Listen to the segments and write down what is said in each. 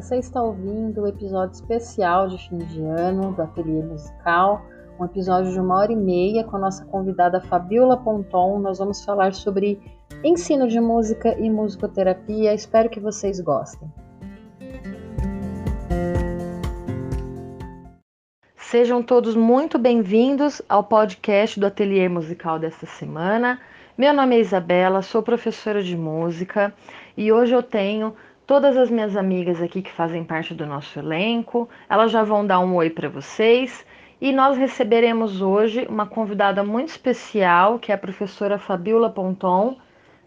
Você está ouvindo o episódio especial de fim de ano do Ateliê Musical, um episódio de uma hora e meia com a nossa convidada Fabiola Ponton. Nós vamos falar sobre ensino de música e musicoterapia. Espero que vocês gostem. Sejam todos muito bem-vindos ao podcast do Ateliê Musical desta semana. Meu nome é Isabela, sou professora de música e hoje eu tenho todas as minhas amigas aqui que fazem parte do nosso elenco. Elas já vão dar um oi para vocês e nós receberemos hoje uma convidada muito especial, que é a professora Fabiola Ponton,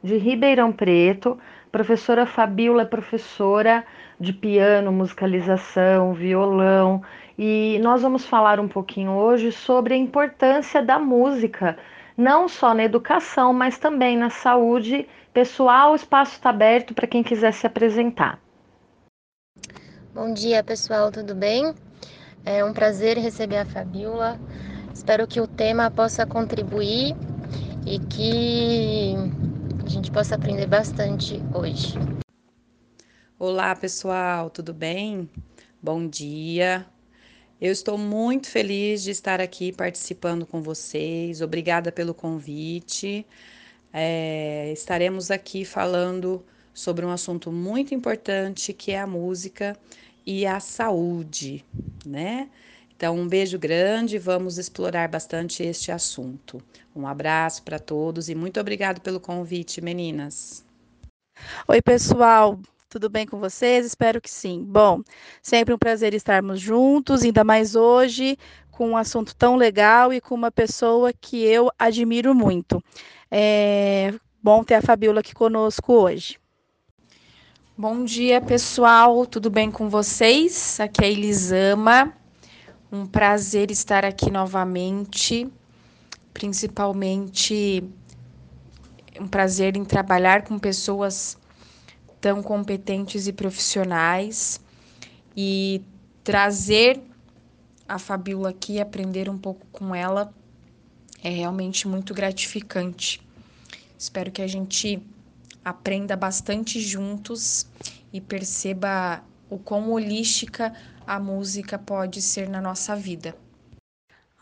de Ribeirão Preto. Professora Fabiola é professora de piano, musicalização, violão, e nós vamos falar um pouquinho hoje sobre a importância da música não só na educação, mas também na saúde pessoal. O espaço está aberto para quem quiser se apresentar. Bom dia, pessoal, tudo bem? É um prazer receber a Fabiola. Espero que o tema possa contribuir e que a gente possa aprender bastante hoje. Olá, pessoal, tudo bem? Bom dia. Eu estou muito feliz de estar aqui participando com vocês. Obrigada pelo convite. É, estaremos aqui falando sobre um assunto muito importante que é a música e a saúde, né? Então, um beijo grande, vamos explorar bastante este assunto. Um abraço para todos e muito obrigado pelo convite, meninas. Oi, pessoal. Tudo bem com vocês? Espero que sim. Bom, sempre um prazer estarmos juntos, ainda mais hoje, com um assunto tão legal e com uma pessoa que eu admiro muito. É bom ter a Fabiola aqui conosco hoje. Bom dia, pessoal. Tudo bem com vocês? Aqui é a Elisama. Um prazer estar aqui novamente, principalmente um prazer em trabalhar com pessoas tão competentes e profissionais e trazer a Fabiola aqui, aprender um pouco com ela, é realmente muito gratificante. Espero que a gente aprenda bastante juntos e perceba o quão holística a música pode ser na nossa vida.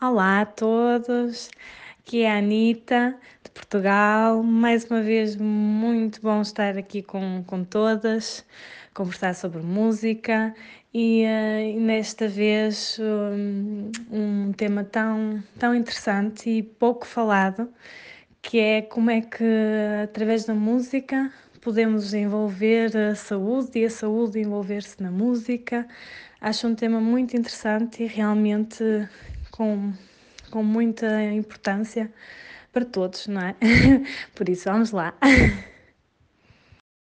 Olá a todos, aqui é a Anitta, de Portugal. Mais uma vez, muito bom estar aqui com, com todas, conversar sobre música e, uh, nesta vez um, um tema tão, tão interessante e pouco falado, que é como é que através da música podemos envolver a saúde e a saúde envolver-se na música. Acho um tema muito interessante e realmente com com muita importância para todos, não é? Por isso, vamos lá.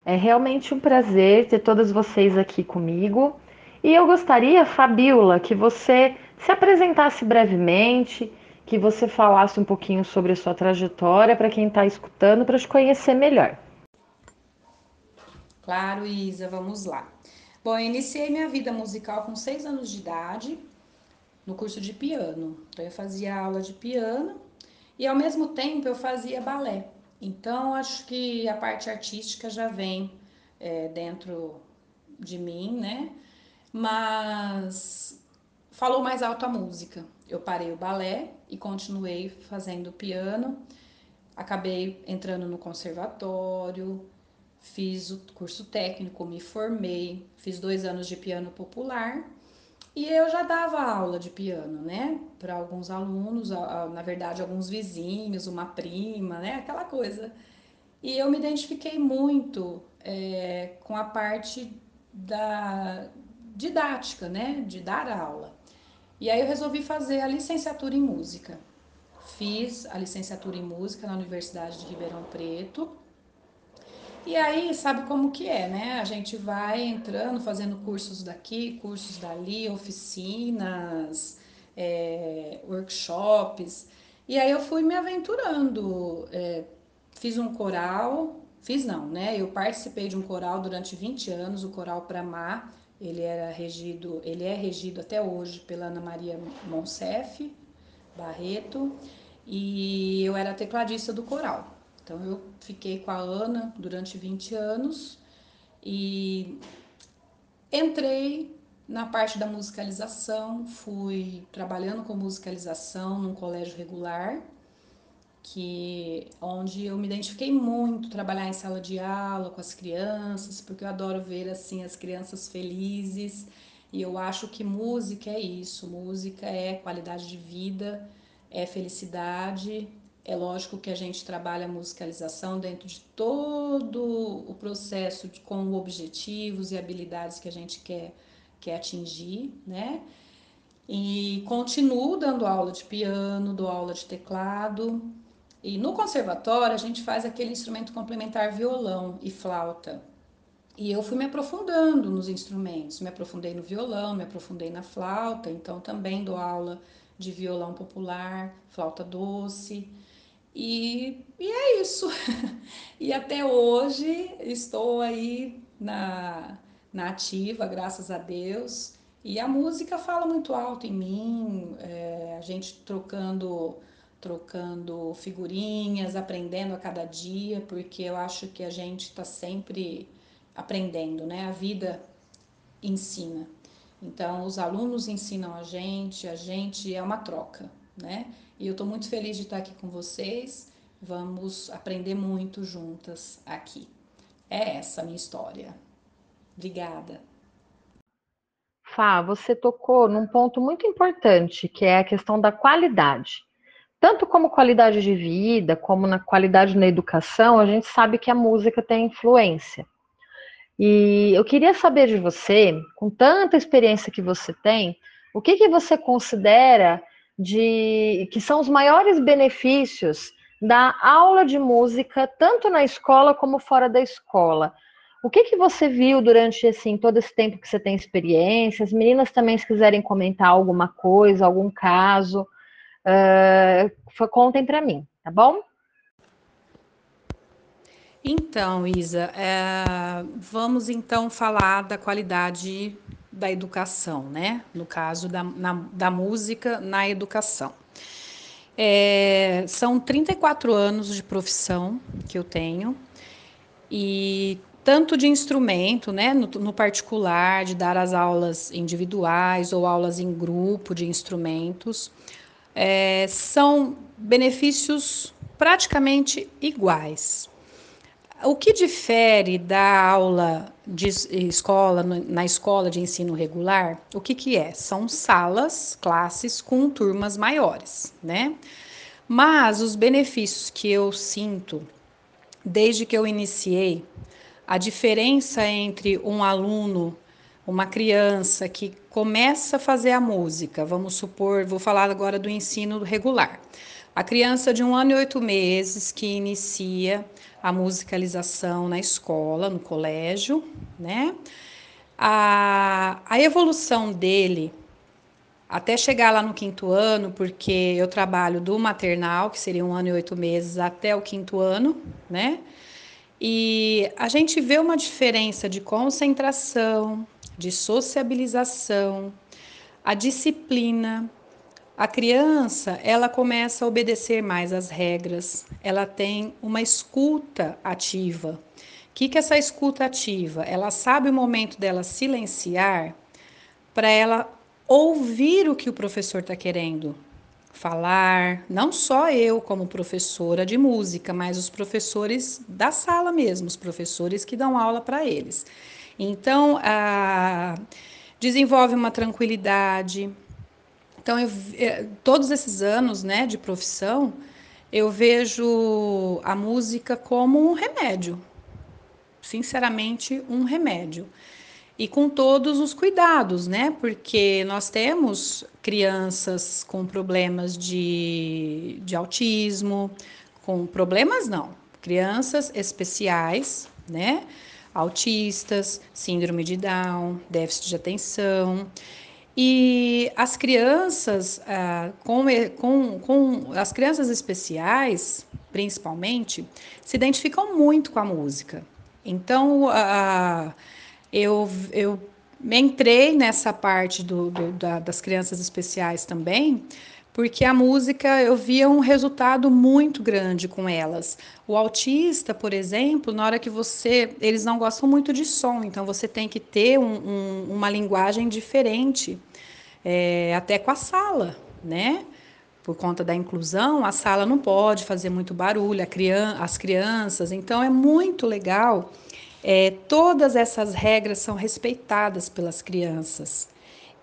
É realmente um prazer ter todas vocês aqui comigo. E eu gostaria, Fabiola, que você se apresentasse brevemente, que você falasse um pouquinho sobre a sua trajetória para quem está escutando, para te conhecer melhor. Claro, Isa, vamos lá. Bom, eu iniciei minha vida musical com seis anos de idade, no curso de piano. Então eu fazia aula de piano e ao mesmo tempo eu fazia balé. Então acho que a parte artística já vem é, dentro de mim, né? Mas falou mais alto a música. Eu parei o balé e continuei fazendo piano. Acabei entrando no conservatório, fiz o curso técnico, me formei, fiz dois anos de piano popular e eu já dava aula de piano, né, para alguns alunos, na verdade, alguns vizinhos, uma prima, né, aquela coisa. E eu me identifiquei muito é, com a parte da didática, né, de dar aula. E aí eu resolvi fazer a licenciatura em música. Fiz a licenciatura em música na Universidade de Ribeirão Preto e aí, sabe como que é, né? A gente vai entrando, fazendo cursos daqui, cursos dali, oficinas, é, workshops. E aí eu fui me aventurando. É, fiz um coral, fiz não, né? Eu participei de um coral durante 20 anos, o Coral Pramar. Ele era regido, ele é regido até hoje pela Ana Maria Monsef Barreto, e eu era tecladista do coral. Então eu fiquei com a Ana durante 20 anos e entrei na parte da musicalização, fui trabalhando com musicalização num colégio regular, que onde eu me identifiquei muito trabalhar em sala de aula com as crianças, porque eu adoro ver assim as crianças felizes, e eu acho que música é isso, música é qualidade de vida, é felicidade. É lógico que a gente trabalha a musicalização dentro de todo o processo de, com objetivos e habilidades que a gente quer, quer atingir, né? E continuo dando aula de piano, dou aula de teclado, e no conservatório a gente faz aquele instrumento complementar violão e flauta. E eu fui me aprofundando nos instrumentos, me aprofundei no violão, me aprofundei na flauta, então também dou aula de violão popular, flauta doce. E, e é isso. e até hoje estou aí na, na ativa, graças a Deus. E a música fala muito alto em mim, é, a gente trocando trocando figurinhas, aprendendo a cada dia, porque eu acho que a gente está sempre aprendendo, né? A vida ensina. Então, os alunos ensinam a gente, a gente é uma troca, né? E eu estou muito feliz de estar aqui com vocês. Vamos aprender muito juntas aqui. É essa a minha história. Obrigada. Fá, você tocou num ponto muito importante, que é a questão da qualidade tanto como qualidade de vida, como na qualidade na educação, a gente sabe que a música tem influência. E eu queria saber de você, com tanta experiência que você tem, o que, que você considera de que são os maiores benefícios da aula de música, tanto na escola como fora da escola? O que, que você viu durante assim, todo esse tempo que você tem experiência? As meninas também, se quiserem comentar alguma coisa, algum caso, uh, contem para mim, tá bom? Então, Isa, é, vamos então falar da qualidade da educação, né? No caso da, na, da música na educação. É, são 34 anos de profissão que eu tenho e tanto de instrumento, né, no, no, particular, de dar as aulas individuais ou aulas em grupo de instrumentos, é, são benefícios praticamente iguais. O que difere da aula de escola, na escola de ensino regular, o que, que é? São salas, classes com turmas maiores, né? Mas os benefícios que eu sinto desde que eu iniciei, a diferença entre um aluno uma criança que começa a fazer a música, vamos supor, vou falar agora do ensino regular. A criança de um ano e oito meses que inicia a musicalização na escola, no colégio, né? A, a evolução dele até chegar lá no quinto ano, porque eu trabalho do maternal, que seria um ano e oito meses, até o quinto ano, né? E a gente vê uma diferença de concentração, de sociabilização, a disciplina. A criança, ela começa a obedecer mais às regras, ela tem uma escuta ativa. O que, que é essa escuta ativa? Ela sabe o momento dela silenciar para ela ouvir o que o professor está querendo falar, não só eu como professora de música, mas os professores da sala mesmo, os professores que dão aula para eles. Então, a, desenvolve uma tranquilidade. Então, eu, é, todos esses anos né, de profissão, eu vejo a música como um remédio. Sinceramente, um remédio. E com todos os cuidados, né? Porque nós temos crianças com problemas de, de autismo, com problemas não, crianças especiais, né? Autistas, síndrome de Down, déficit de atenção. E as crianças, ah, com, com, com as crianças especiais, principalmente, se identificam muito com a música. Então, ah, eu, eu entrei nessa parte do, do, da, das crianças especiais também, porque a música eu via um resultado muito grande com elas. O autista, por exemplo, na hora que você. Eles não gostam muito de som, então você tem que ter um, um, uma linguagem diferente, é, até com a sala, né? Por conta da inclusão, a sala não pode fazer muito barulho, as crianças, então é muito legal. É, todas essas regras são respeitadas pelas crianças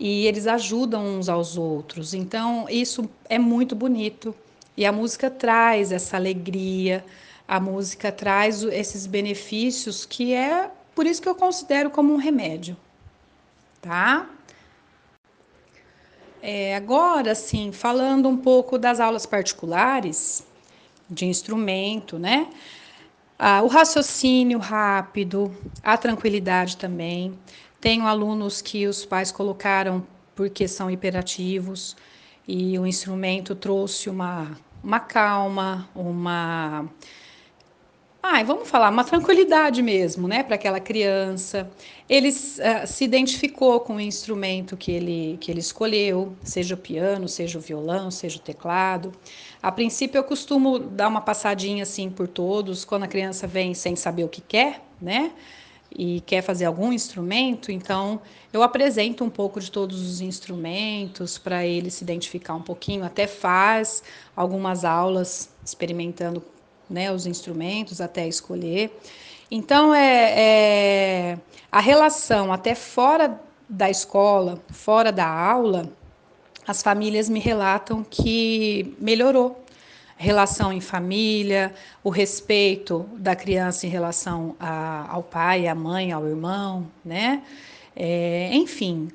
e eles ajudam uns aos outros. Então, isso é muito bonito. E a música traz essa alegria, a música traz esses benefícios que é por isso que eu considero como um remédio, tá? É, agora, sim, falando um pouco das aulas particulares de instrumento, né? Ah, o raciocínio rápido, a tranquilidade também. Tenho alunos que os pais colocaram porque são hiperativos e o instrumento trouxe uma, uma calma, uma. Ai, vamos falar, uma tranquilidade mesmo, né, para aquela criança. Ele uh, se identificou com o instrumento que ele, que ele escolheu, seja o piano, seja o violão, seja o teclado. A princípio, eu costumo dar uma passadinha assim por todos, quando a criança vem sem saber o que quer, né? E quer fazer algum instrumento, então eu apresento um pouco de todos os instrumentos para ele se identificar um pouquinho, até faz algumas aulas experimentando né, os instrumentos até escolher. Então é, é a relação até fora da escola, fora da aula, as famílias me relatam que melhorou relação em família, o respeito da criança em relação a, ao pai, à mãe, ao irmão, né? É, enfim,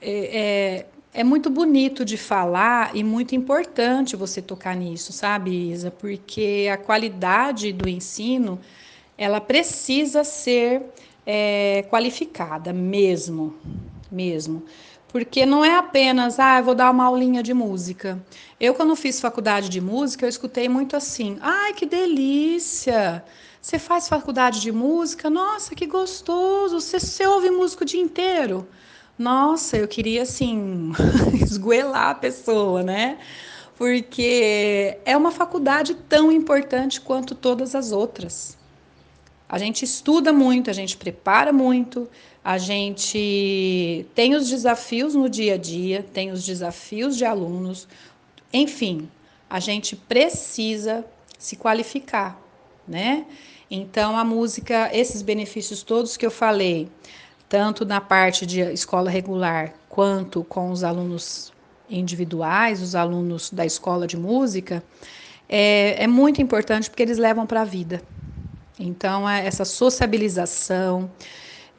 é, é, é, muito bonito de falar e muito importante você tocar nisso, sabe, Isa? Porque a qualidade do ensino ela precisa ser é, qualificada mesmo, mesmo. Porque não é apenas, ah, vou dar uma aulinha de música. Eu, quando fiz faculdade de música, eu escutei muito assim: ai, que delícia! Você faz faculdade de música? Nossa, que gostoso! Você, você ouve música o dia inteiro? Nossa, eu queria, assim, esgoelar a pessoa, né? Porque é uma faculdade tão importante quanto todas as outras. A gente estuda muito, a gente prepara muito, a gente tem os desafios no dia a dia, tem os desafios de alunos, enfim, a gente precisa se qualificar, né? Então, a música, esses benefícios todos que eu falei, tanto na parte de escola regular quanto com os alunos individuais, os alunos da escola de música, é, é muito importante porque eles levam para a vida. Então, é essa sociabilização,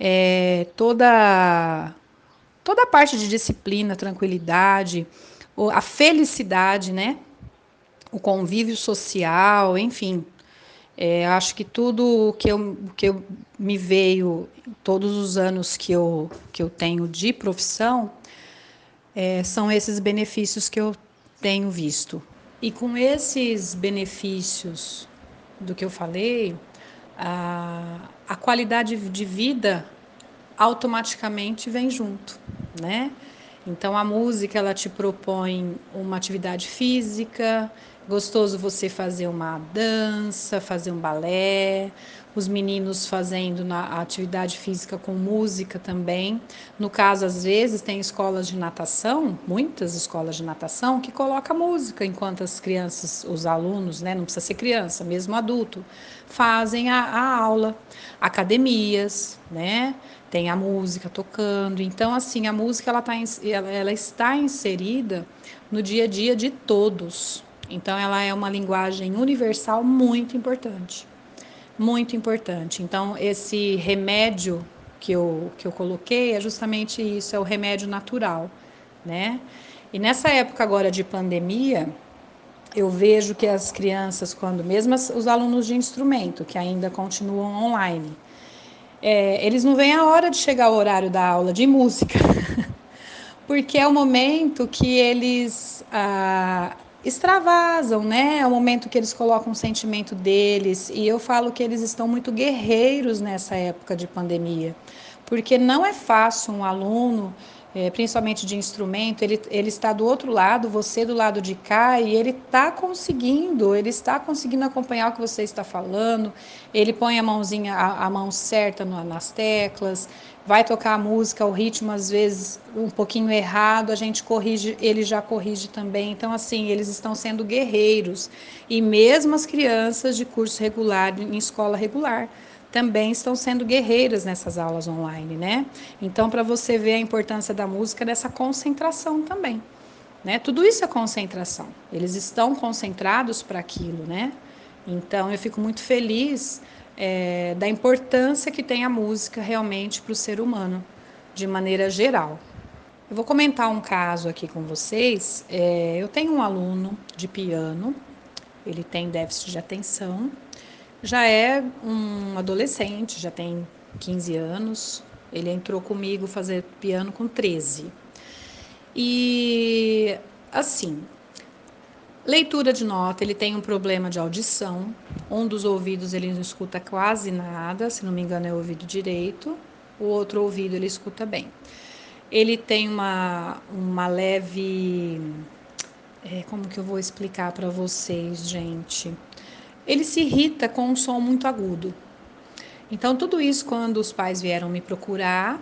é, toda toda a parte de disciplina, tranquilidade, a felicidade, né? O convívio social, enfim. É, acho que tudo que eu, que eu me veio todos os anos que eu, que eu tenho de profissão é, são esses benefícios que eu tenho visto. E com esses benefícios do que eu falei, a, qualidade de vida automaticamente vem junto, né? Então a música ela te propõe uma atividade física, gostoso você fazer uma dança, fazer um balé, os meninos fazendo na atividade física com música também. No caso, às vezes, tem escolas de natação, muitas escolas de natação, que coloca música enquanto as crianças, os alunos, né, não precisa ser criança, mesmo adulto, fazem a, a aula. Academias, né? Tem a música tocando. Então, assim, a música ela, tá, ela, ela está inserida no dia a dia de todos. Então, ela é uma linguagem universal muito importante muito importante. Então, esse remédio que eu, que eu coloquei é justamente isso, é o remédio natural, né? E nessa época agora de pandemia, eu vejo que as crianças, quando mesmo os alunos de instrumento, que ainda continuam online, é, eles não veem a hora de chegar o horário da aula de música, porque é o momento que eles ah, extravasam, né? É o momento que eles colocam o sentimento deles. E eu falo que eles estão muito guerreiros nessa época de pandemia, porque não é fácil um aluno é, principalmente de instrumento, ele, ele está do outro lado, você do lado de cá, e ele está conseguindo, ele está conseguindo acompanhar o que você está falando, ele põe a mãozinha, a, a mão certa no, nas teclas, vai tocar a música, o ritmo às vezes um pouquinho errado, a gente corrige, ele já corrige também. Então, assim, eles estão sendo guerreiros. E mesmo as crianças de curso regular, em escola regular, também estão sendo guerreiras nessas aulas online, né? Então, para você ver a importância da música, dessa concentração também, né? Tudo isso é concentração. Eles estão concentrados para aquilo, né? Então, eu fico muito feliz é, da importância que tem a música realmente para o ser humano, de maneira geral. Eu vou comentar um caso aqui com vocês. É, eu tenho um aluno de piano, ele tem déficit de atenção já é um adolescente, já tem 15 anos. Ele entrou comigo fazer piano com 13. E assim, leitura de nota, ele tem um problema de audição. Um dos ouvidos ele não escuta quase nada, se não me engano é o ouvido direito. O outro ouvido ele escuta bem. Ele tem uma, uma leve. É, como que eu vou explicar para vocês, gente? Ele se irrita com um som muito agudo. Então, tudo isso, quando os pais vieram me procurar,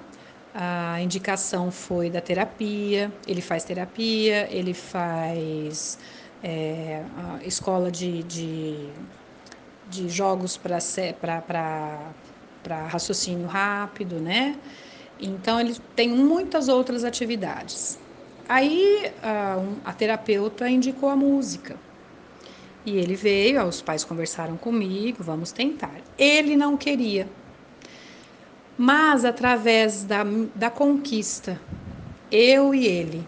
a indicação foi da terapia. Ele faz terapia, ele faz é, escola de, de, de jogos para raciocínio rápido, né? Então, ele tem muitas outras atividades. Aí, a, a terapeuta indicou a música. E ele veio, os pais conversaram comigo, vamos tentar. Ele não queria. Mas através da, da conquista, eu e ele,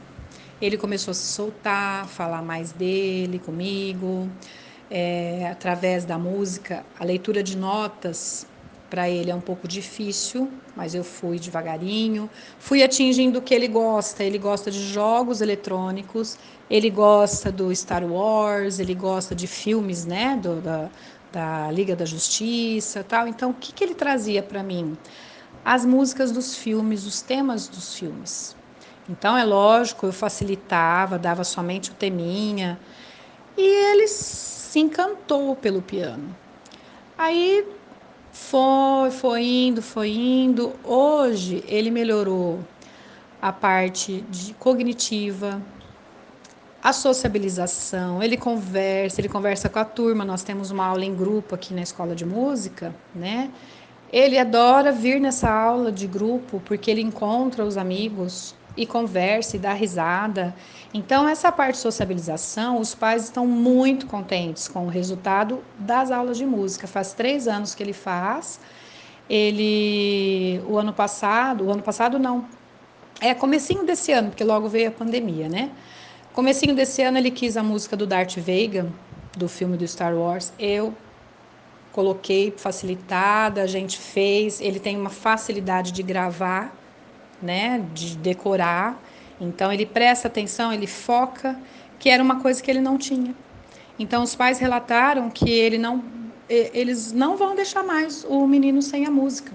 ele começou a se soltar, falar mais dele comigo, é, através da música, a leitura de notas para ele é um pouco difícil, mas eu fui devagarinho, fui atingindo o que ele gosta. Ele gosta de jogos eletrônicos, ele gosta do Star Wars, ele gosta de filmes, né, do, da, da Liga da Justiça, tal. Então, o que, que ele trazia para mim? As músicas dos filmes, os temas dos filmes. Então, é lógico, eu facilitava, dava somente o teminha, e ele se encantou pelo piano. Aí foi, foi indo, foi indo. Hoje ele melhorou a parte de cognitiva, a sociabilização, ele conversa, ele conversa com a turma. Nós temos uma aula em grupo aqui na escola de música, né? Ele adora vir nessa aula de grupo porque ele encontra os amigos e conversa e dá risada. Então, essa parte de sociabilização, os pais estão muito contentes com o resultado das aulas de música. Faz três anos que ele faz. Ele, o ano passado, o ano passado não, é comecinho desse ano, porque logo veio a pandemia, né? Comecinho desse ano ele quis a música do Darth Vader, do filme do Star Wars. Eu coloquei facilitada, a gente fez. Ele tem uma facilidade de gravar, né? De decorar. Então ele presta atenção, ele foca, que era uma coisa que ele não tinha. Então os pais relataram que ele não, eles não vão deixar mais o menino sem a música.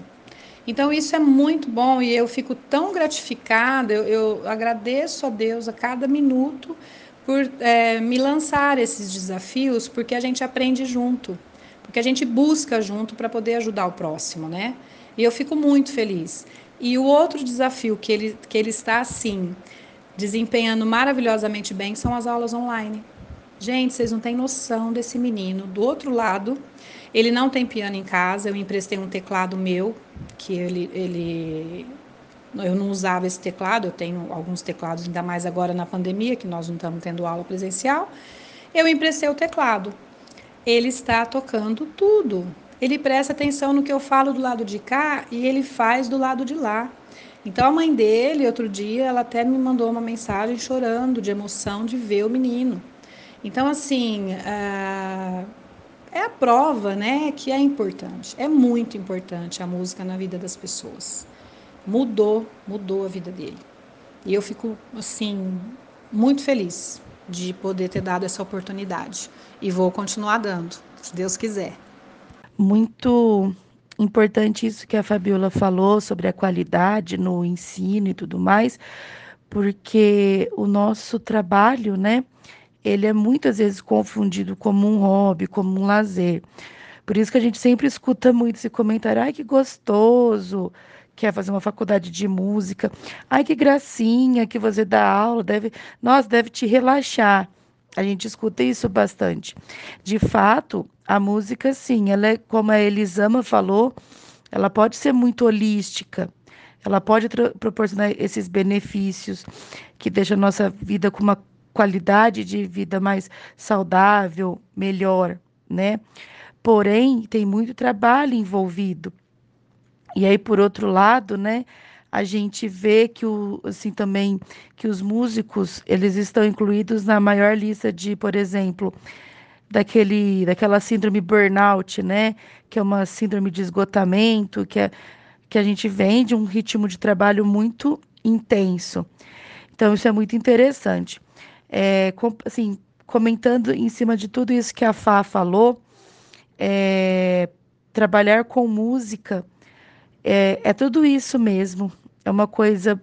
Então isso é muito bom e eu fico tão gratificada, eu, eu agradeço a Deus a cada minuto por é, me lançar esses desafios, porque a gente aprende junto, porque a gente busca junto para poder ajudar o próximo, né? E eu fico muito feliz. E o outro desafio que ele, que ele está assim, desempenhando maravilhosamente bem, são as aulas online. Gente, vocês não têm noção desse menino. Do outro lado, ele não tem piano em casa, eu emprestei um teclado meu, que ele, ele eu não usava esse teclado, eu tenho alguns teclados, ainda mais agora na pandemia, que nós não estamos tendo aula presencial. Eu emprestei o teclado. Ele está tocando tudo. Ele presta atenção no que eu falo do lado de cá e ele faz do lado de lá. Então a mãe dele, outro dia, ela até me mandou uma mensagem chorando de emoção de ver o menino. Então assim, uh, é a prova, né, que é importante. É muito importante a música na vida das pessoas. Mudou, mudou a vida dele. E eu fico assim muito feliz de poder ter dado essa oportunidade e vou continuar dando, se Deus quiser muito importante isso que a Fabiola falou sobre a qualidade no ensino e tudo mais, porque o nosso trabalho, né, ele é muitas vezes confundido como um hobby, como um lazer. Por isso que a gente sempre escuta muito esse comentário: ai, que gostoso, quer fazer uma faculdade de música, ai, que gracinha que você dá aula, deve, nossa, deve te relaxar. A gente escuta isso bastante. De fato, a música, sim, ela é, como a Elisama falou, ela pode ser muito holística, ela pode proporcionar esses benefícios que deixam a nossa vida com uma qualidade de vida mais saudável, melhor, né? Porém, tem muito trabalho envolvido. E aí, por outro lado, né, a gente vê que o, assim também que os músicos eles estão incluídos na maior lista de, por exemplo, daquele daquela síndrome burnout, né, que é uma síndrome de esgotamento, que é que a gente vem de um ritmo de trabalho muito intenso. Então isso é muito interessante. É, com, assim, comentando em cima de tudo isso que a Fá falou, é, trabalhar com música é, é tudo isso mesmo. É uma coisa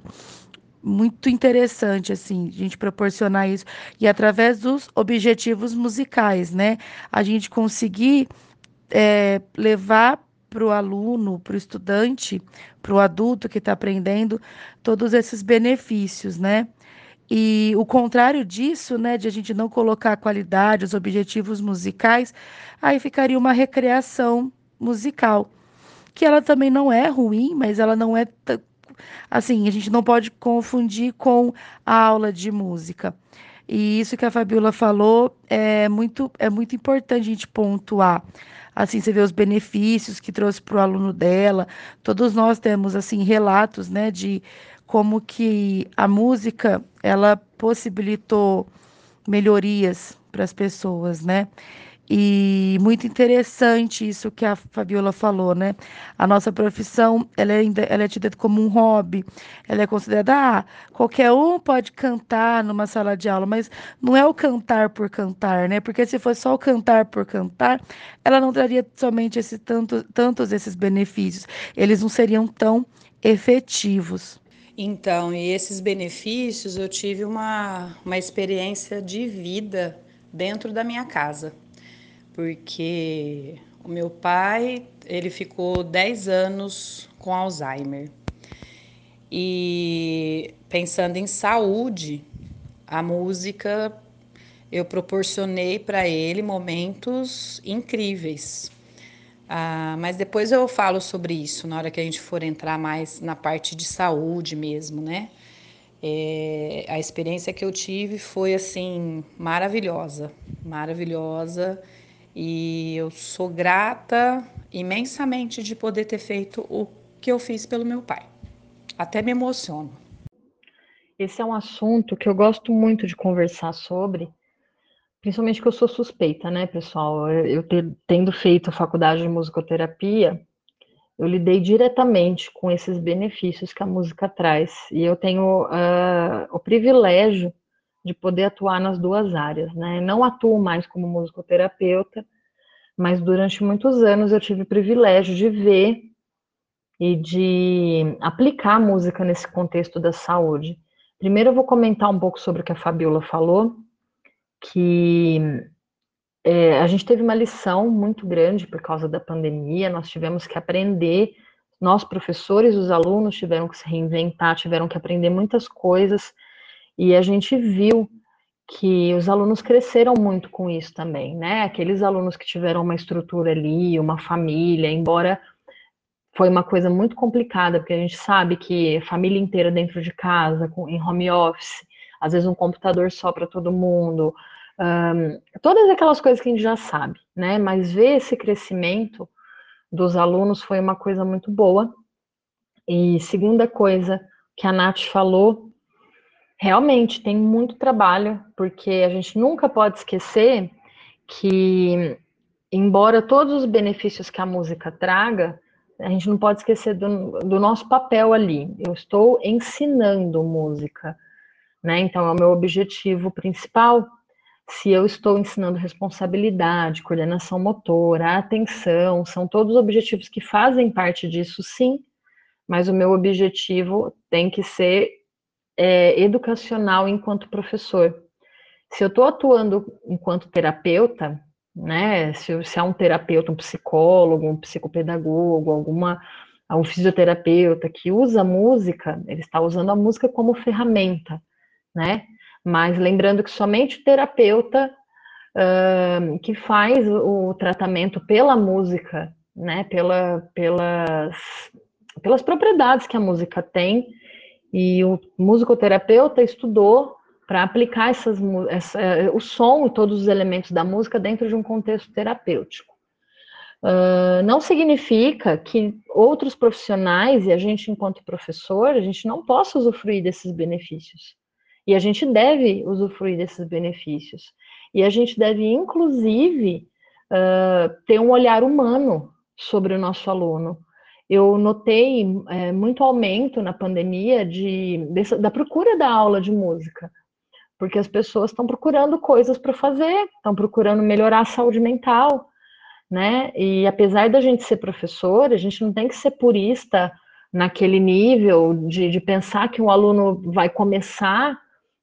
muito interessante, assim, a gente proporcionar isso. E através dos objetivos musicais, né? A gente conseguir é, levar para o aluno, para o estudante, para o adulto que está aprendendo, todos esses benefícios, né? E o contrário disso, né, de a gente não colocar a qualidade, os objetivos musicais, aí ficaria uma recreação musical que ela também não é ruim, mas ela não é assim, a gente não pode confundir com a aula de música. E isso que a Fabiola falou é muito é muito importante a gente pontuar. Assim, você vê os benefícios que trouxe para o aluno dela. Todos nós temos assim relatos, né, de como que a música ela possibilitou melhorias para as pessoas, né? E muito interessante isso que a Fabiola falou, né? A nossa profissão, ela é, ela é tida como um hobby, ela é considerada, ah, qualquer um pode cantar numa sala de aula, mas não é o cantar por cantar, né? Porque se fosse só o cantar por cantar, ela não traria somente esse tanto, tantos esses benefícios, eles não seriam tão efetivos. Então, e esses benefícios eu tive uma, uma experiência de vida dentro da minha casa porque o meu pai, ele ficou 10 anos com Alzheimer. E pensando em saúde, a música eu proporcionei para ele momentos incríveis. Ah, mas depois eu falo sobre isso na hora que a gente for entrar mais na parte de saúde mesmo, né? É, a experiência que eu tive foi assim maravilhosa, maravilhosa e eu sou grata imensamente de poder ter feito o que eu fiz pelo meu pai. Até me emociono. Esse é um assunto que eu gosto muito de conversar sobre, principalmente que eu sou suspeita, né, pessoal? Eu tendo feito a faculdade de musicoterapia, eu lidei diretamente com esses benefícios que a música traz. E eu tenho uh, o privilégio de poder atuar nas duas áreas, né? Não atuo mais como musicoterapeuta, mas durante muitos anos eu tive o privilégio de ver e de aplicar música nesse contexto da saúde. Primeiro eu vou comentar um pouco sobre o que a Fabiola falou, que é, a gente teve uma lição muito grande por causa da pandemia, nós tivemos que aprender, nós professores, os alunos tiveram que se reinventar, tiveram que aprender muitas coisas, e a gente viu que os alunos cresceram muito com isso também, né? Aqueles alunos que tiveram uma estrutura ali, uma família, embora foi uma coisa muito complicada, porque a gente sabe que família inteira dentro de casa, com, em home office, às vezes um computador só para todo mundo, um, todas aquelas coisas que a gente já sabe, né? Mas ver esse crescimento dos alunos foi uma coisa muito boa. E segunda coisa que a Nath falou realmente tem muito trabalho, porque a gente nunca pode esquecer que, embora todos os benefícios que a música traga, a gente não pode esquecer do, do nosso papel ali. Eu estou ensinando música, né? Então, é o meu objetivo principal. Se eu estou ensinando responsabilidade, coordenação motora, atenção, são todos objetivos que fazem parte disso, sim, mas o meu objetivo tem que ser é, educacional enquanto professor. Se eu estou atuando enquanto terapeuta, né? Se, se há um terapeuta, um psicólogo, um psicopedagogo, alguma um fisioterapeuta que usa música, ele está usando a música como ferramenta, né? Mas lembrando que somente o terapeuta uh, que faz o tratamento pela música, né? Pela, pelas, pelas propriedades que a música tem, e o musicoterapeuta estudou para aplicar essas, essa, o som e todos os elementos da música dentro de um contexto terapêutico. Uh, não significa que outros profissionais e a gente, enquanto professor, a gente não possa usufruir desses benefícios. E a gente deve usufruir desses benefícios. E a gente deve, inclusive, uh, ter um olhar humano sobre o nosso aluno. Eu notei é, muito aumento na pandemia de, da procura da aula de música porque as pessoas estão procurando coisas para fazer, estão procurando melhorar a saúde mental, né? E apesar da gente ser professor, a gente não tem que ser purista naquele nível de, de pensar que um aluno vai começar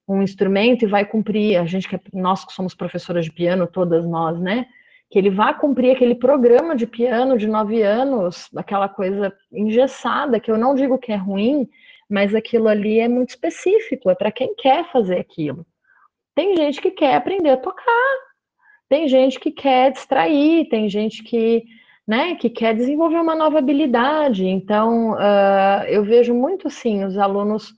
um instrumento e vai cumprir, a gente que é, nós que somos professoras de piano, todas nós, né? Que ele vá cumprir aquele programa de piano de nove anos, aquela coisa engessada, que eu não digo que é ruim, mas aquilo ali é muito específico, é para quem quer fazer aquilo. Tem gente que quer aprender a tocar, tem gente que quer distrair, tem gente que, né, que quer desenvolver uma nova habilidade. Então, uh, eu vejo muito sim os alunos,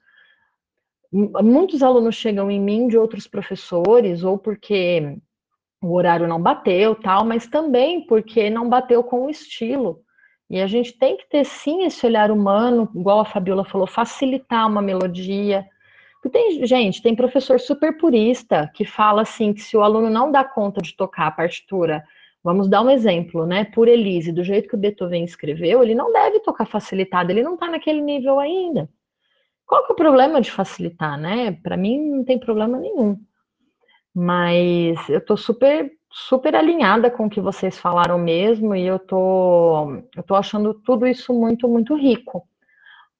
muitos alunos chegam em mim de outros professores, ou porque o horário não bateu, tal, mas também porque não bateu com o estilo. E a gente tem que ter sim esse olhar humano, igual a Fabiola falou, facilitar uma melodia. Tem, gente, tem professor super purista que fala assim que se o aluno não dá conta de tocar a partitura, vamos dar um exemplo, né? Por Elise, do jeito que o Beethoven escreveu, ele não deve tocar facilitado, ele não está naquele nível ainda. Qual que é o problema de facilitar, né? Para mim não tem problema nenhum. Mas eu estou super super alinhada com o que vocês falaram mesmo, e eu tô, eu tô achando tudo isso muito, muito rico.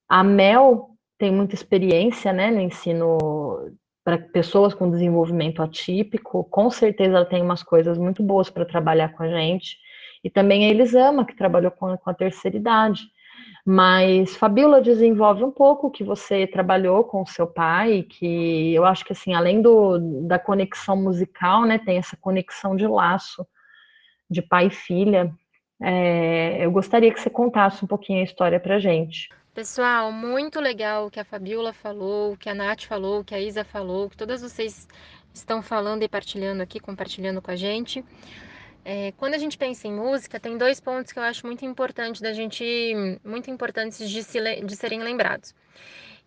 A Mel tem muita experiência né, no ensino para pessoas com desenvolvimento atípico, com certeza ela tem umas coisas muito boas para trabalhar com a gente, e também a Elisama, que trabalhou com, com a terceira idade. Mas Fabiola desenvolve um pouco que você trabalhou com seu pai, que eu acho que assim, além do, da conexão musical, né, tem essa conexão de laço de pai e filha. É, eu gostaria que você contasse um pouquinho a história para gente. Pessoal, muito legal o que a Fabiola falou, o que a Nath falou, o que a Isa falou, que todas vocês estão falando e partilhando aqui, compartilhando com a gente. É, quando a gente pensa em música, tem dois pontos que eu acho muito importantes da gente, muito importantes de, se, de serem lembrados.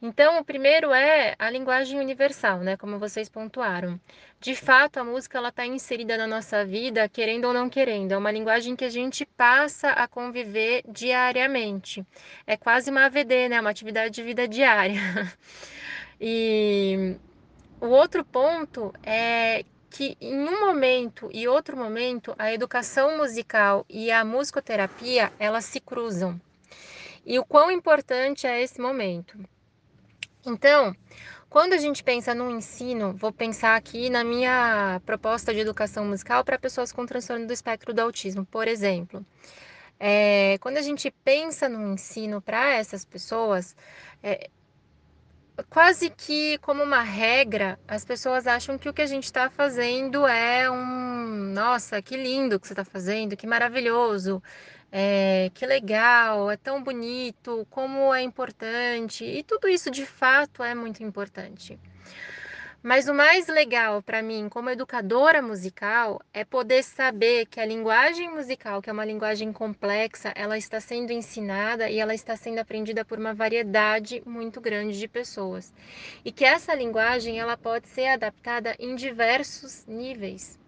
Então, o primeiro é a linguagem universal, né? Como vocês pontuaram. De fato, a música ela está inserida na nossa vida, querendo ou não querendo. É uma linguagem que a gente passa a conviver diariamente. É quase uma AVD, né? Uma atividade de vida diária. E o outro ponto é que em um momento e outro momento a educação musical e a musicoterapia elas se cruzam. E o quão importante é esse momento? Então, quando a gente pensa no ensino, vou pensar aqui na minha proposta de educação musical para pessoas com transtorno do espectro do autismo, por exemplo. É, quando a gente pensa no ensino para essas pessoas, é, quase que como uma regra, as pessoas acham que o que a gente está fazendo é um, nossa, que lindo que você está fazendo, que maravilhoso, é, que legal, é tão bonito, como é importante, e tudo isso de fato é muito importante. Mas o mais legal para mim, como educadora musical, é poder saber que a linguagem musical, que é uma linguagem complexa, ela está sendo ensinada e ela está sendo aprendida por uma variedade muito grande de pessoas. E que essa linguagem ela pode ser adaptada em diversos níveis.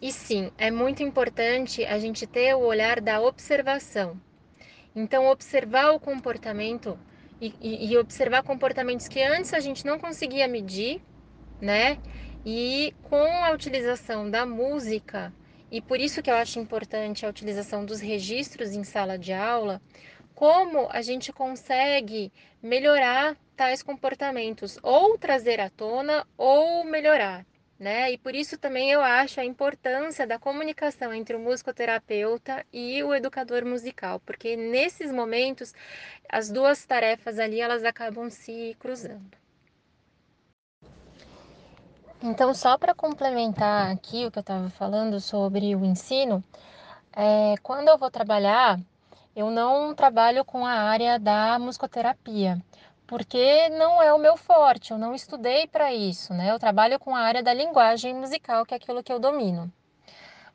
E sim, é muito importante a gente ter o olhar da observação. Então, observar o comportamento e, e, observar comportamentos que antes a gente não conseguia medir, né? E com a utilização da música, e por isso que eu acho importante a utilização dos registros em sala de aula, como a gente consegue melhorar tais comportamentos, ou trazer à tona ou melhorar. Né? E por isso também eu acho a importância da comunicação entre o musicoterapeuta e o educador musical, porque nesses momentos as duas tarefas ali elas acabam se cruzando. Então, só para complementar aqui o que eu estava falando sobre o ensino, é, quando eu vou trabalhar, eu não trabalho com a área da musicoterapia, porque não é o meu forte, eu não estudei para isso, né? Eu trabalho com a área da linguagem musical, que é aquilo que eu domino.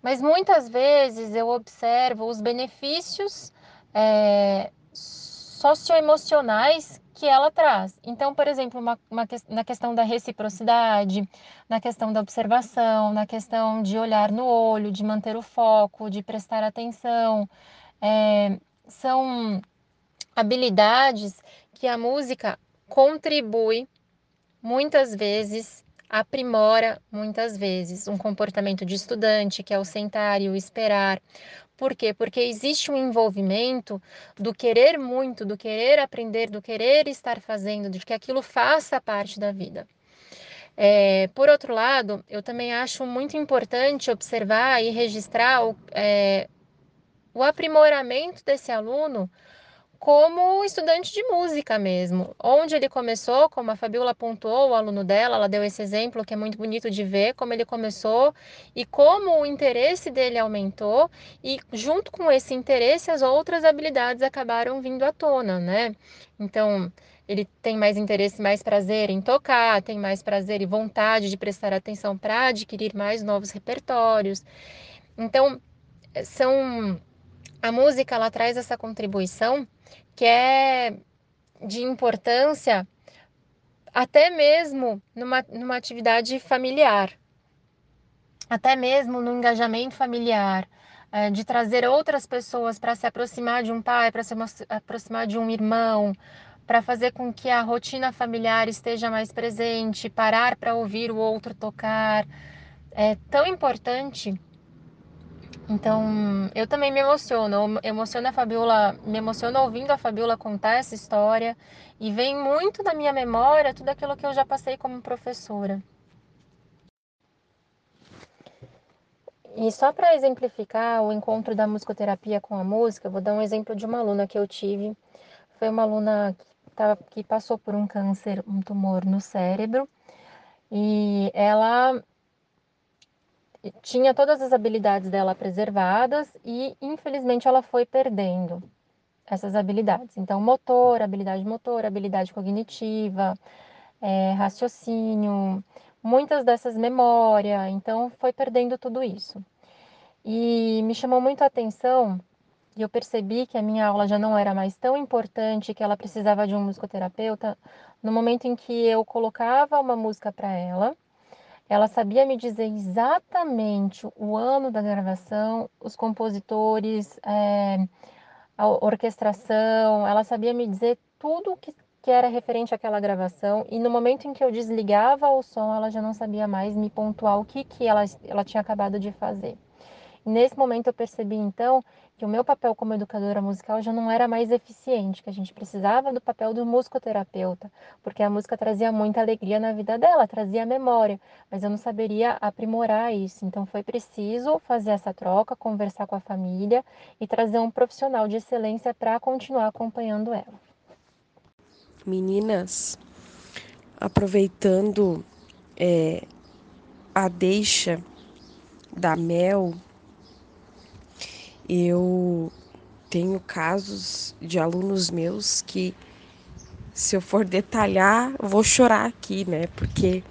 Mas muitas vezes eu observo os benefícios é, socioemocionais que ela traz. Então, por exemplo, uma, uma, na questão da reciprocidade, na questão da observação, na questão de olhar no olho, de manter o foco, de prestar atenção, é, são habilidades que a música contribui muitas vezes aprimora muitas vezes um comportamento de estudante, que é o sentar e o esperar, por quê? Porque existe um envolvimento do querer muito, do querer aprender, do querer estar fazendo, de que aquilo faça parte da vida. É, por outro lado, eu também acho muito importante observar e registrar o, é, o aprimoramento desse aluno como estudante de música mesmo. Onde ele começou, como a Fabiola apontou, o aluno dela, ela deu esse exemplo que é muito bonito de ver como ele começou e como o interesse dele aumentou e junto com esse interesse as outras habilidades acabaram vindo à tona, né? Então, ele tem mais interesse, mais prazer em tocar, tem mais prazer e vontade de prestar atenção para adquirir mais novos repertórios. Então, são a música ela traz essa contribuição que é de importância até mesmo numa, numa atividade familiar, até mesmo no engajamento familiar, é, de trazer outras pessoas para se aproximar de um pai, para se aproximar de um irmão, para fazer com que a rotina familiar esteja mais presente, parar para ouvir o outro tocar. É tão importante então, eu também me emociono. Emociono a Fabiola, me emociono ouvindo a Fabiola contar essa história e vem muito da minha memória tudo aquilo que eu já passei como professora. E só para exemplificar o encontro da musicoterapia com a música, vou dar um exemplo de uma aluna que eu tive. Foi uma aluna que, tava, que passou por um câncer, um tumor no cérebro, e ela tinha todas as habilidades dela preservadas e infelizmente ela foi perdendo essas habilidades. Então, motor, habilidade motor, habilidade cognitiva, é, raciocínio, muitas dessas memória. Então, foi perdendo tudo isso. E me chamou muito a atenção e eu percebi que a minha aula já não era mais tão importante, que ela precisava de um musicoterapeuta, no momento em que eu colocava uma música para ela ela sabia me dizer exatamente o ano da gravação, os compositores, é, a orquestração, ela sabia me dizer tudo que, que era referente àquela gravação. E no momento em que eu desligava o som, ela já não sabia mais me pontuar o que, que ela, ela tinha acabado de fazer. Nesse momento eu percebi então que o meu papel como educadora musical já não era mais eficiente, que a gente precisava do papel do musicoterapeuta, porque a música trazia muita alegria na vida dela, trazia memória, mas eu não saberia aprimorar isso. Então foi preciso fazer essa troca, conversar com a família e trazer um profissional de excelência para continuar acompanhando ela. Meninas, aproveitando é, a deixa da Mel eu tenho casos de alunos meus que, se eu for detalhar, vou chorar aqui, né? Porque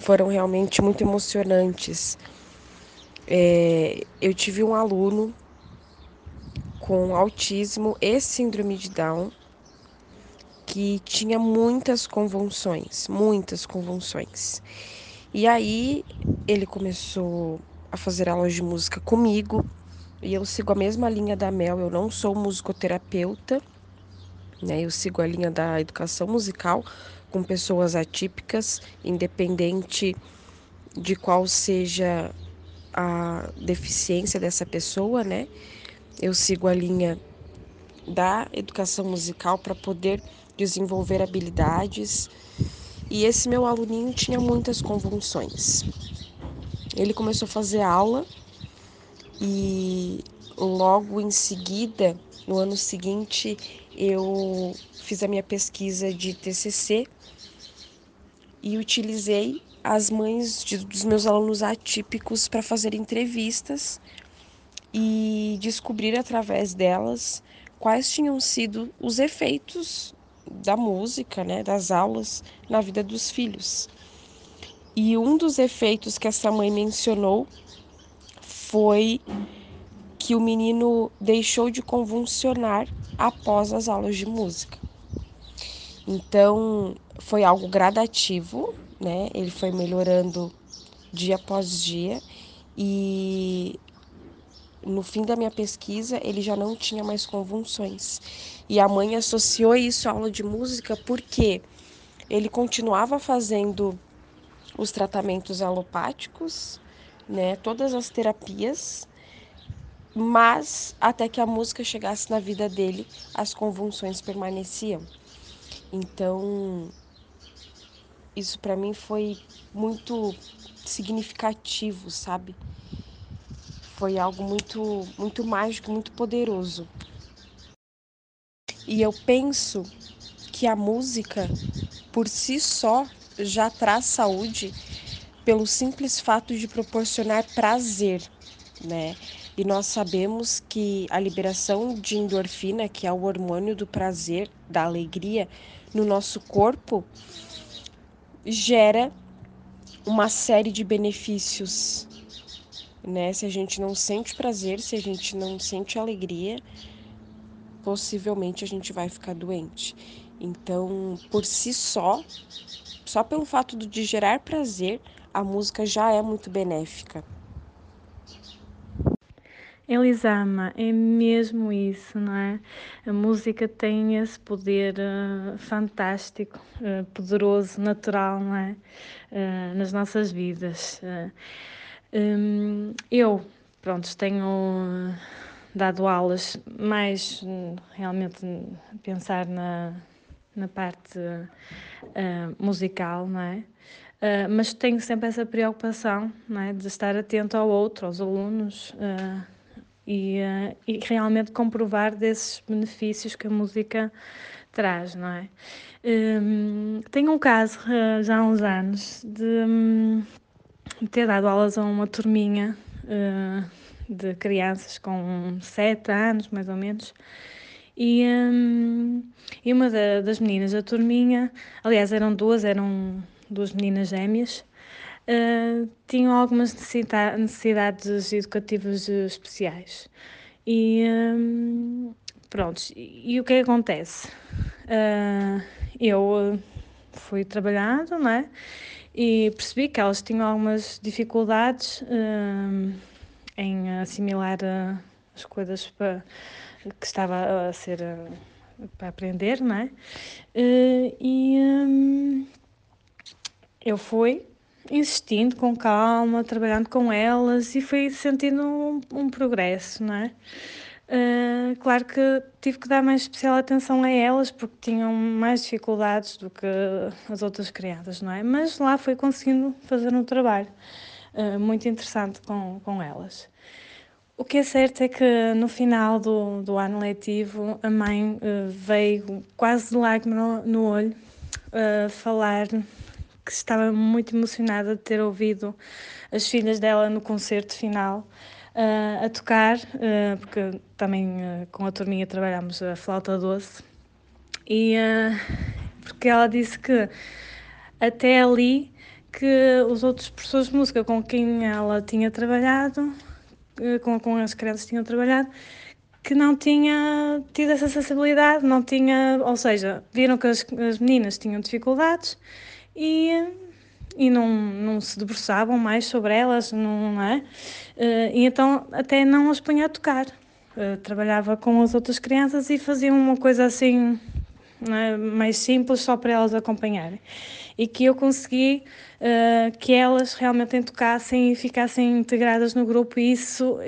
foram realmente muito emocionantes. É, eu tive um aluno com autismo e síndrome de Down que tinha muitas convulsões, muitas convulsões. E aí ele começou a fazer aulas de música comigo, e eu sigo a mesma linha da Mel, eu não sou musicoterapeuta, né? Eu sigo a linha da educação musical com pessoas atípicas, independente de qual seja a deficiência dessa pessoa, né? Eu sigo a linha da educação musical para poder desenvolver habilidades. E esse meu aluninho tinha muitas convulsões. Ele começou a fazer aula e logo em seguida, no ano seguinte, eu fiz a minha pesquisa de TCC e utilizei as mães de, dos meus alunos atípicos para fazer entrevistas e descobrir através delas quais tinham sido os efeitos da música, né, das aulas na vida dos filhos. E um dos efeitos que essa mãe mencionou foi que o menino deixou de convulsionar após as aulas de música. Então, foi algo gradativo, né? Ele foi melhorando dia após dia e no fim da minha pesquisa ele já não tinha mais convulsões. E a mãe associou isso à aula de música porque ele continuava fazendo os tratamentos alopáticos, né, todas as terapias, mas até que a música chegasse na vida dele, as convulsões permaneciam. Então, isso para mim foi muito significativo, sabe? Foi algo muito muito mágico, muito poderoso. E eu penso que a música por si só já traz saúde pelo simples fato de proporcionar prazer, né? E nós sabemos que a liberação de endorfina, que é o hormônio do prazer, da alegria, no nosso corpo, gera uma série de benefícios, né? Se a gente não sente prazer, se a gente não sente alegria, possivelmente a gente vai ficar doente. Então, por si só, só pelo fato de gerar prazer, a música já é muito benéfica. Elisama, é mesmo isso, não é? A música tem esse poder uh, fantástico, uh, poderoso, natural, não é? Uh, nas nossas vidas. Um, eu, pronto, tenho dado aulas mais realmente pensar na, na parte musical, não é? Uh, mas tenho sempre essa preocupação é? de estar atento ao outro, aos alunos, uh, e, uh, e realmente comprovar desses benefícios que a música traz, não é? Um, tenho um caso já há uns anos de, um, ter dado aulas a uma turminha de crianças com 7 anos, mais ou menos, e, um, e uma da, das meninas da turminha, aliás, eram duas, eram duas meninas gêmeas, uh, tinham algumas necessidades educativas especiais. E um, pronto, e, o que, é acontece? Uh, eu fui trabalhando, não é? E percebi que elas tinham algumas dificuldades uh, em assimilar uh, as coisas para, que estava a ser para aprender, não é? e um, eu fui insistindo com calma, trabalhando com elas e fui sentindo um, um progresso, não é? Uh, claro que tive que dar mais especial atenção a elas porque tinham mais dificuldades do que as outras crianças, não é? Mas lá fui conseguindo fazer um trabalho uh, muito interessante com, com elas. O que é certo é que no final do, do ano letivo a mãe uh, veio quase de lágrima no, no olho falar que estava muito emocionada de ter ouvido as filhas dela no concerto final uh, a tocar, uh, porque também uh, com a turminha trabalhámos a flauta doce, e porque ela disse que até ali que os outros professores de música com quem ela tinha trabalhado, com, com as crianças tinham trabalhado, que não tinha tido essa sensibilidade, não tinha, ou seja, viram que as, as meninas tinham dificuldades e, e não, não se debruçavam mais sobre elas, não, é? Eh, e então até não as punha a tocar. Uh, trabalhava com as outras crianças e fazia uma coisa assim é? mais simples só para elas acompanharem. E que eu consegui uh, que elas realmente tocassem e ficassem integradas no grupo e isso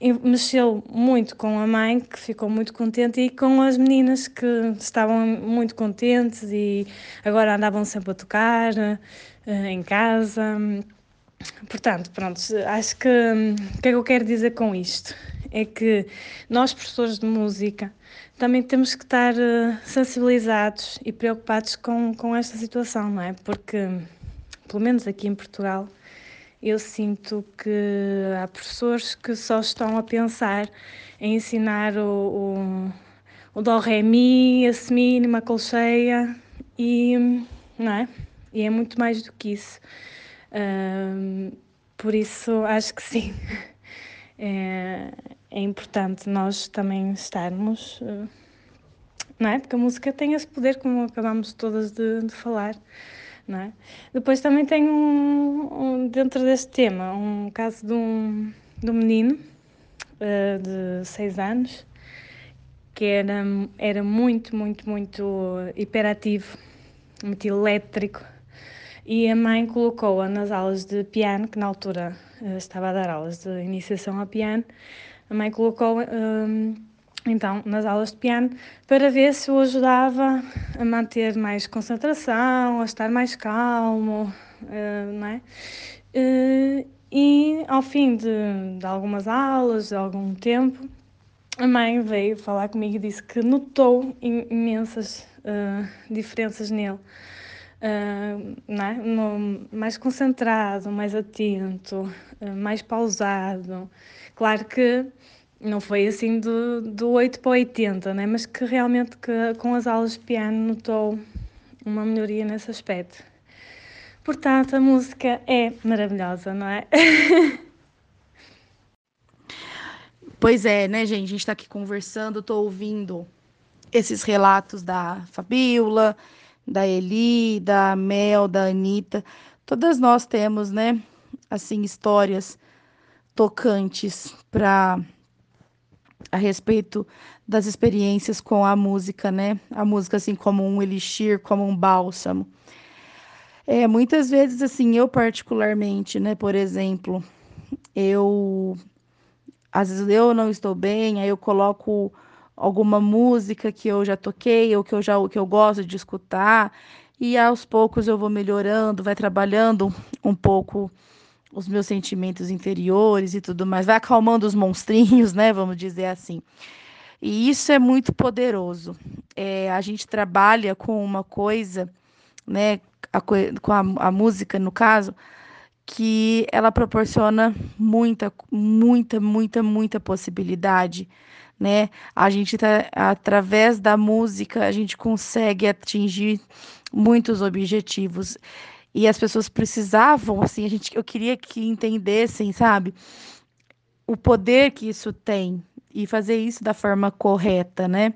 mexeu muito com a mãe, que ficou muito contente, e com as meninas que estavam muito contentes e agora andavam sempre a tocar uh, em casa. Portanto, pronto, acho que o que é que eu quero dizer com isto? É que nós, professores de música, também temos que estar uh, sensibilizados e preocupados com, com esta situação, não é? Porque, pelo menos aqui em Portugal, eu sinto que há professores que só estão a pensar em ensinar o, o, o dó, ré, mi, a semínima, a colcheia e, não é? E é muito mais do que isso. Por isso, acho que sim. É, é importante nós também estarmos, uh, não é? Porque a música tem esse poder, como acabamos todas de, de falar. Não é? Depois também tem um, um, dentro deste tema um caso de um, de um menino uh, de 6 anos que era, era muito, muito, muito hiperativo, muito elétrico. E a mãe colocou-a nas aulas de piano, que na altura uh, estava a dar aulas de iniciação a piano. A mãe colocou uh, então nas aulas de piano para ver se o ajudava a manter mais concentração, a estar mais calmo, uh, não é? Uh, e ao fim de, de, algumas aulas, de algum tempo, a mãe veio falar comigo e disse que notou imensas uh, diferenças nele. não é? No, mais concentrado, mais atento, mais pausado. Claro que não foi assim do, do 8 para 80, né? mas que realmente que, com as aulas de piano notou uma melhoria nesse aspecto. Portanto, a música é maravilhosa, não é? pois é, né, gente? A gente está aqui conversando, estou ouvindo esses relatos da Fabiola, da Eli, da Mel, da Anitta. Todas nós temos, né, assim, histórias tocantes para a respeito das experiências com a música, né? A música assim como um elixir, como um bálsamo. É, muitas vezes assim, eu particularmente, né, por exemplo, eu às vezes eu não estou bem, aí eu coloco alguma música que eu já toquei ou que eu já que eu gosto de escutar, e aos poucos eu vou melhorando, vai trabalhando um pouco os meus sentimentos interiores e tudo mais, vai acalmando os monstrinhos, né? Vamos dizer assim. E isso é muito poderoso. É, a gente trabalha com uma coisa, né? A, com a, a música, no caso, que ela proporciona muita, muita, muita, muita possibilidade, né? A gente tá, através da música, a gente consegue atingir muitos objetivos e as pessoas precisavam, assim, a gente, eu queria que entendessem, sabe, o poder que isso tem e fazer isso da forma correta, né?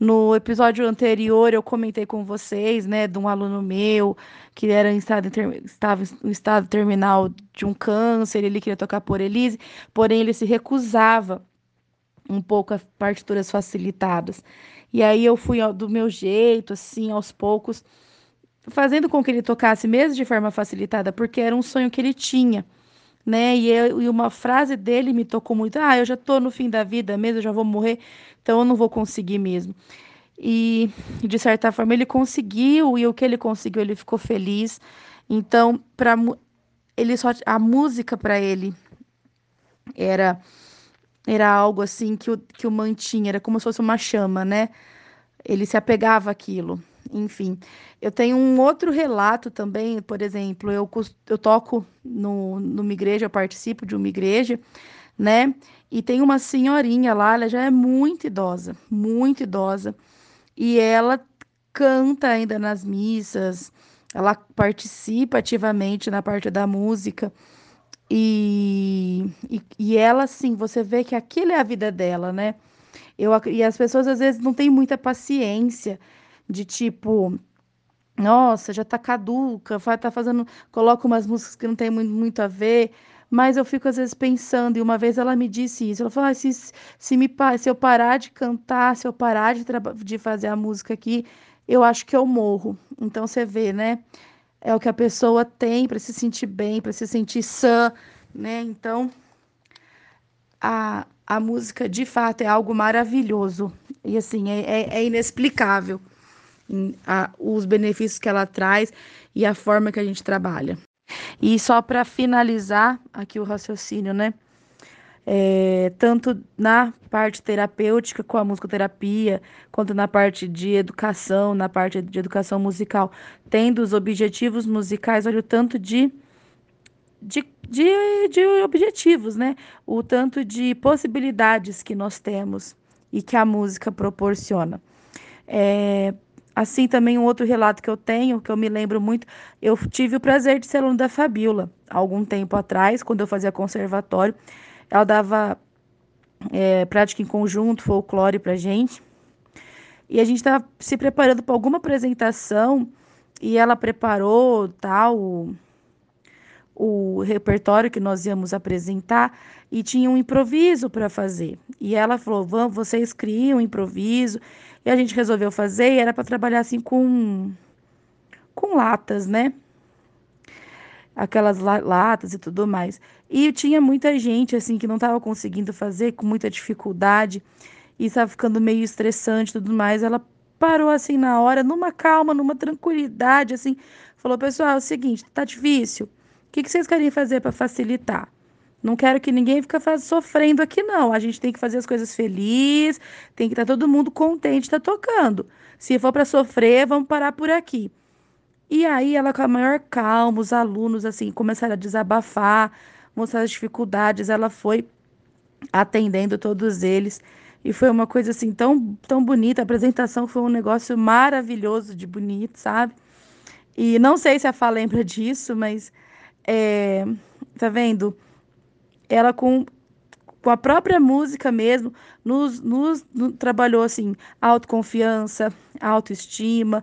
No episódio anterior eu comentei com vocês, né, de um aluno meu que era em estado estava em estado terminal de um câncer, ele queria tocar por Elise, porém ele se recusava um pouco a partituras facilitadas. E aí eu fui do meu jeito, assim, aos poucos, fazendo com que ele tocasse mesmo de forma facilitada, porque era um sonho que ele tinha, né? E, eu, e uma frase dele me tocou muito: ah, eu já estou no fim da vida mesmo, eu já vou morrer, então eu não vou conseguir mesmo. E de certa forma ele conseguiu, e o que ele conseguiu, ele ficou feliz. Então, para ele só a música para ele era era algo assim que o, que o mantinha, era como se fosse uma chama, né? Ele se apegava àquilo enfim. Eu tenho um outro relato também, por exemplo, eu, eu toco no, numa igreja, eu participo de uma igreja, né? E tem uma senhorinha lá, ela já é muito idosa, muito idosa, e ela canta ainda nas missas, ela participa ativamente na parte da música. E, e, e ela, assim, você vê que aquilo é a vida dela, né? Eu, e as pessoas às vezes não têm muita paciência de tipo, nossa, já tá caduca, tá fazendo, coloca umas músicas que não tem muito, muito a ver, mas eu fico às vezes pensando, e uma vez ela me disse isso, ela falou, ah, se, se, me, se eu parar de cantar, se eu parar de, de fazer a música aqui, eu acho que eu morro. Então você vê, né? É o que a pessoa tem para se sentir bem, para se sentir sã, né? Então, a, a música de fato é algo maravilhoso e assim é, é, é inexplicável a, os benefícios que ela traz e a forma que a gente trabalha. E só para finalizar aqui o raciocínio, né? É, tanto na parte terapêutica com a musicoterapia, quanto na parte de educação, na parte de educação musical, tendo os objetivos musicais, olha o tanto de, de, de, de objetivos, né? O tanto de possibilidades que nós temos e que a música proporciona. É, Assim, também um outro relato que eu tenho, que eu me lembro muito, eu tive o prazer de ser aluno da Fabiola, algum tempo atrás, quando eu fazia conservatório. Ela dava é, prática em conjunto, folclore pra gente. E a gente estava se preparando para alguma apresentação e ela preparou tal o, o repertório que nós íamos apresentar e tinha um improviso para fazer. E ela falou: "Vamos, vocês criam um improviso". E a gente resolveu fazer e era para trabalhar assim com com latas, né? Aquelas la latas e tudo mais. E tinha muita gente assim que não estava conseguindo fazer, com muita dificuldade, e estava ficando meio estressante e tudo mais. Ela parou assim na hora, numa calma, numa tranquilidade, assim, falou: "Pessoal, é o seguinte, tá difícil. O que, que vocês querem fazer para facilitar?" Não quero que ninguém fique sofrendo aqui, não. A gente tem que fazer as coisas felizes, tem que estar tá todo mundo contente, tá tocando. Se for para sofrer, vamos parar por aqui. E aí ela com a maior calma, os alunos assim começaram a desabafar, mostrar as dificuldades, ela foi atendendo todos eles e foi uma coisa assim tão tão bonita, a apresentação foi um negócio maravilhoso de bonito, sabe? E não sei se a Fá lembra disso, mas é, tá vendo? Ela com, com a própria música mesmo, nos, nos, nos trabalhou assim, autoconfiança, autoestima,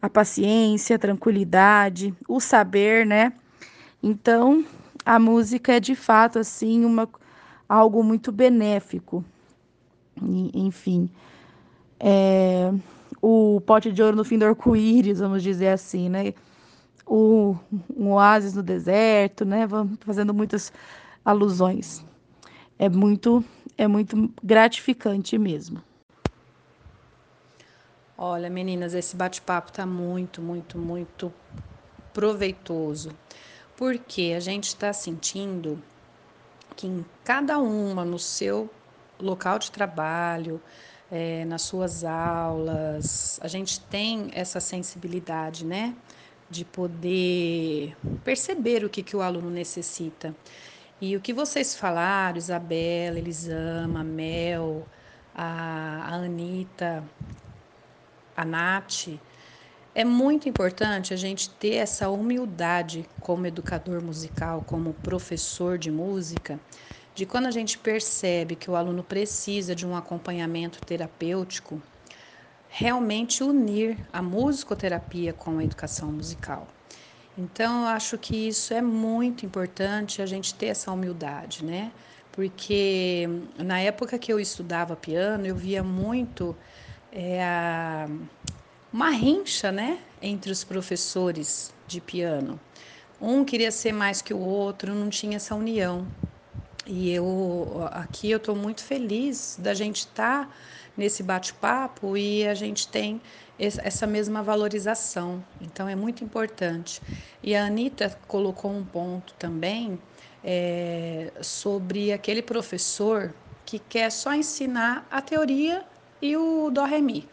a paciência, a tranquilidade, o saber, né? Então, a música é de fato assim uma algo muito benéfico. Enfim, é, o pote de ouro no fim do arco-íris, vamos dizer assim, né? O, um oásis no deserto, né? Vamos fazendo muitas alusões. É muito, é muito gratificante mesmo. Olha, meninas, esse bate-papo tá muito, muito, muito proveitoso, porque a gente está sentindo que em cada uma, no seu local de trabalho, é, nas suas aulas, a gente tem essa sensibilidade, né? De poder perceber o que, que o aluno necessita. E o que vocês falaram, Isabela, Elisama, Mel, a, Anitta, a Nath, é muito importante a gente ter essa humildade como educador musical, como professor de música, de quando a gente percebe que o aluno precisa de um acompanhamento terapêutico, realmente unir a musicoterapia com a educação musical. Então, eu acho que isso é muito importante a gente ter essa humildade, né? Porque na época que eu estudava piano, eu via muito é, uma rincha, né? Entre os professores de piano. Um queria ser mais que o outro, não tinha essa união. E eu aqui eu estou muito feliz da gente estar tá nesse bate-papo e a gente tem essa mesma valorização. Então é muito importante. E a Anitta colocou um ponto também é, sobre aquele professor que quer só ensinar a teoria e o Dó Ré Mi.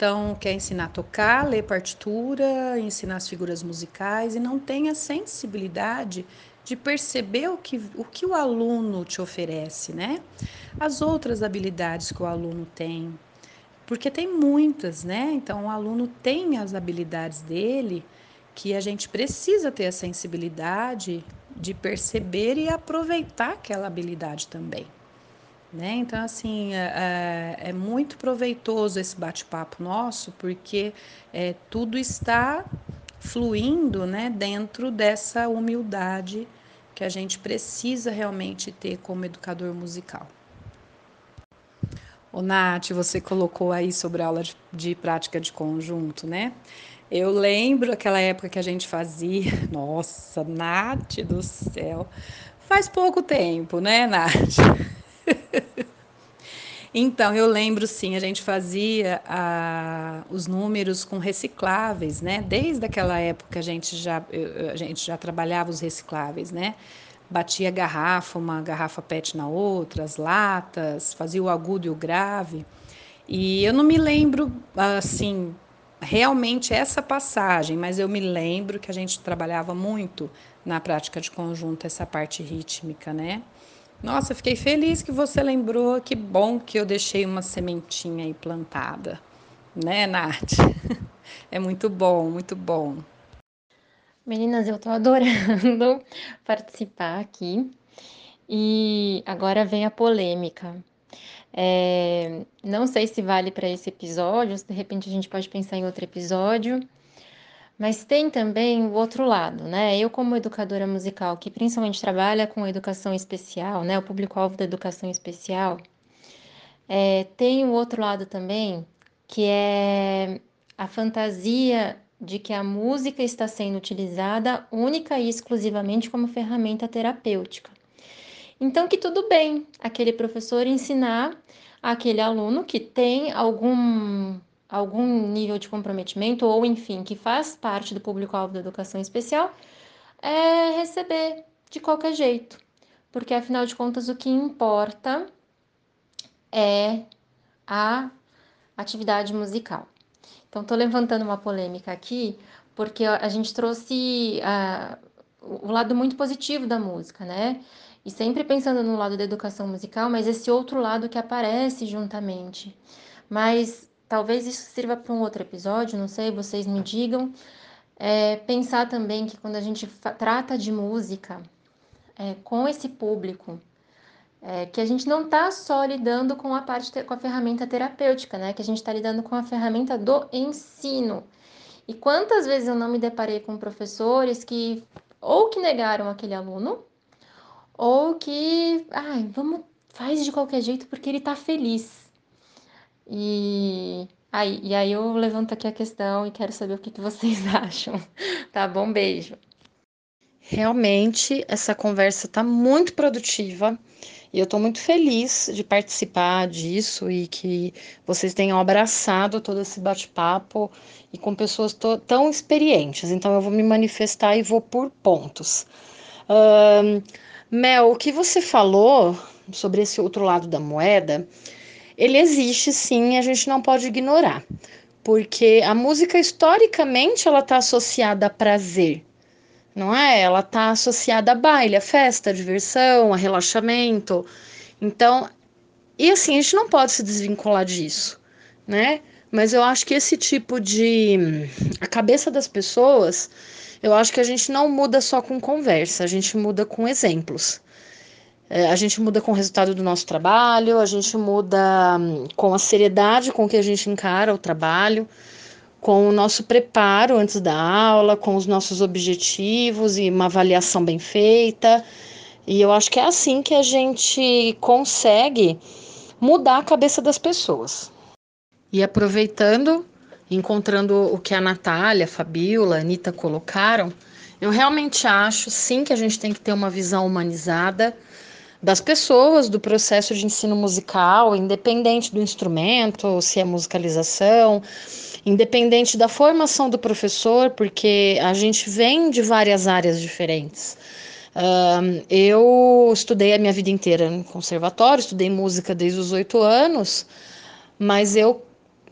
Então, quer ensinar a tocar, ler partitura, ensinar as figuras musicais e não tem a sensibilidade de perceber o que, o que o aluno te oferece, né? As outras habilidades que o aluno tem, porque tem muitas, né? Então, o aluno tem as habilidades dele que a gente precisa ter a sensibilidade de perceber e aproveitar aquela habilidade também. Né? Então, assim, é, é, é muito proveitoso esse bate-papo nosso, porque é, tudo está fluindo né, dentro dessa humildade que a gente precisa realmente ter como educador musical. O Nath, você colocou aí sobre a aula de, de, prática de conjunto, né? Eu lembro aquela época que a gente fazia. Nossa, Nath do céu. Faz pouco tempo, né, Nath? Então, eu lembro sim, a gente fazia a, os números com recicláveis, né? Desde aquela época a gente já, a gente já trabalhava os recicláveis, né? Batia garrafa, uma garrafa PET na outra, as latas, fazia o agudo e o grave. E eu não me lembro, assim, realmente essa passagem, mas eu me lembro que a gente trabalhava muito na prática de conjunto essa parte rítmica, né? Nossa, fiquei feliz que você lembrou. Que bom que eu deixei uma sementinha aí plantada, né, Nath? É muito bom, muito bom. Meninas, eu tô adorando participar aqui. E agora vem a polêmica. É, não sei se vale para esse episódio, se de repente a gente pode pensar em outro episódio. Mas tem também o outro lado, né? Eu, como educadora musical, que principalmente trabalha com educação especial, né? O público-alvo da educação especial, é, tem o outro lado também, que é a fantasia de que a música está sendo utilizada única e exclusivamente como ferramenta terapêutica. Então, que tudo bem aquele professor ensinar aquele aluno que tem algum algum nível de comprometimento ou, enfim, que faz parte do público-alvo da educação especial, é receber de qualquer jeito. Porque, afinal de contas, o que importa é a atividade musical. Então, estou levantando uma polêmica aqui, porque a gente trouxe uh, o lado muito positivo da música, né? E sempre pensando no lado da educação musical, mas esse outro lado que aparece juntamente. Mas talvez isso sirva para um outro episódio, não sei, vocês me digam. É, pensar também que quando a gente trata de música é, com esse público, é, que a gente não está só lidando com a parte com a ferramenta terapêutica, né? Que a gente está lidando com a ferramenta do ensino. E quantas vezes eu não me deparei com professores que ou que negaram aquele aluno, ou que, ai, vamos, faz de qualquer jeito porque ele está feliz. E aí, e aí eu levanto aqui a questão e quero saber o que, que vocês acham. Tá bom? Beijo. Realmente, essa conversa está muito produtiva e eu estou muito feliz de participar disso e que vocês tenham abraçado todo esse bate-papo e com pessoas tão experientes. Então, eu vou me manifestar e vou por pontos. Mel, o que você falou sobre esse outro lado da moeda ele existe sim a gente não pode ignorar, porque a música historicamente ela está associada a prazer, não é? Ela está associada a baile, a festa, a diversão, a relaxamento. Então, e assim, a gente não pode se desvincular disso, né? Mas eu acho que esse tipo de. A cabeça das pessoas, eu acho que a gente não muda só com conversa, a gente muda com exemplos. É, a gente muda com o resultado do nosso trabalho, a gente muda hum, com a seriedade com que a gente encara o trabalho, com o nosso preparo antes da aula, com os nossos objetivos e uma avaliação bem feita. E eu acho que é assim que a gente consegue mudar a cabeça das pessoas. E aproveitando, encontrando o que a Natália, a Fabiola, a Anitta colocaram, eu realmente acho sim que a gente tem que ter uma visão humanizada das pessoas do processo de ensino musical, independente do instrumento, se é musicalização, independente da formação do professor, porque a gente vem de várias áreas diferentes. Eu estudei a minha vida inteira no conservatório, estudei música desde os oito anos, mas eu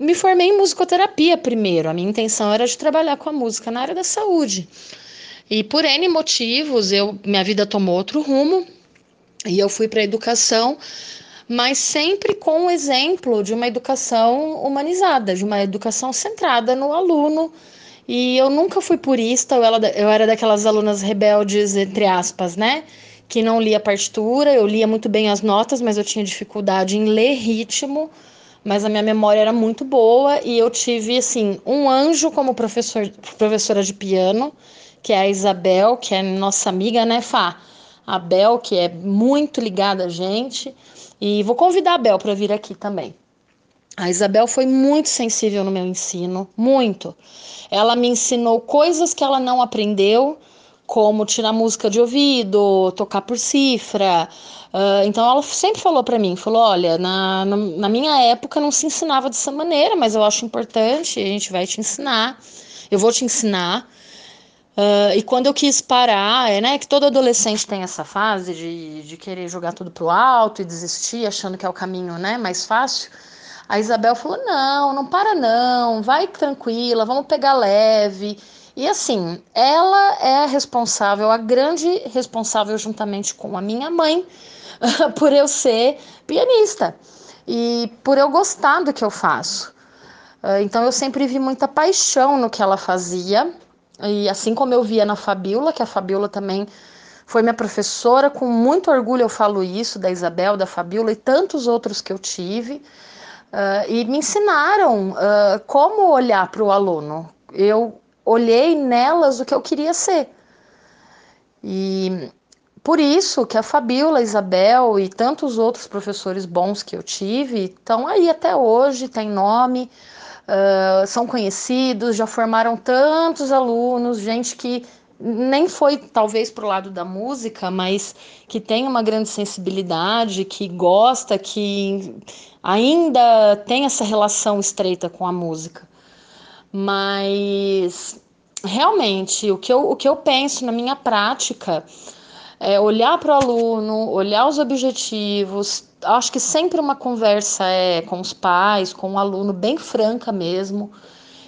me formei em musicoterapia primeiro. A minha intenção era de trabalhar com a música na área da saúde. E por N motivos, eu, minha vida tomou outro rumo. E eu fui para a educação, mas sempre com o exemplo de uma educação humanizada, de uma educação centrada no aluno. E eu nunca fui purista, eu era, daquelas alunas rebeldes, entre aspas, né? Que não lia partitura, eu lia muito bem as notas, mas eu tinha dificuldade em ler ritmo. Mas a minha memória era muito boa e eu tive, assim, um anjo como professor, professora de piano, que é a Isabel, que é nossa amiga, né, Fá? A Bel, que é muito ligada a gente, e vou convidar a Bel para vir aqui também. A Isabel foi muito sensível no meu ensino, muito. Ela me ensinou coisas que ela não aprendeu como tirar música de ouvido, tocar por cifra. Uh, então ela sempre falou para mim, falou, olha, na, na minha época não se ensinava dessa maneira, mas eu acho importante, a gente vai te ensinar, eu vou te ensinar. Uh, e quando eu quis parar, é né, que todo adolescente tem essa fase de, de querer jogar tudo pro alto e desistir, achando que é o caminho né, mais fácil. A Isabel falou: não, não para não, vai tranquila, vamos pegar leve. E assim, ela é a responsável, a grande responsável, juntamente com a minha mãe, por eu ser pianista e por eu gostar do que eu faço. Ah, então eu sempre vi muita paixão no que ela fazia e assim como eu via na Fabiola, que a Fabiola também foi minha professora, com muito orgulho eu falo isso, da Isabel, da Fabiola e tantos outros que eu tive, uh, e me ensinaram uh, como olhar para o aluno. Eu olhei nelas o que eu queria ser. E por isso que a Fabiola, a Isabel e tantos outros professores bons que eu tive estão aí até hoje, tem nome, são conhecidos, já formaram tantos alunos, gente que nem foi talvez para o lado da música, mas que tem uma grande sensibilidade, que gosta, que ainda tem essa relação estreita com a música. Mas realmente o que eu, o que eu penso na minha prática é olhar para o aluno, olhar os objetivos, acho que sempre uma conversa é com os pais, com o aluno, bem franca mesmo.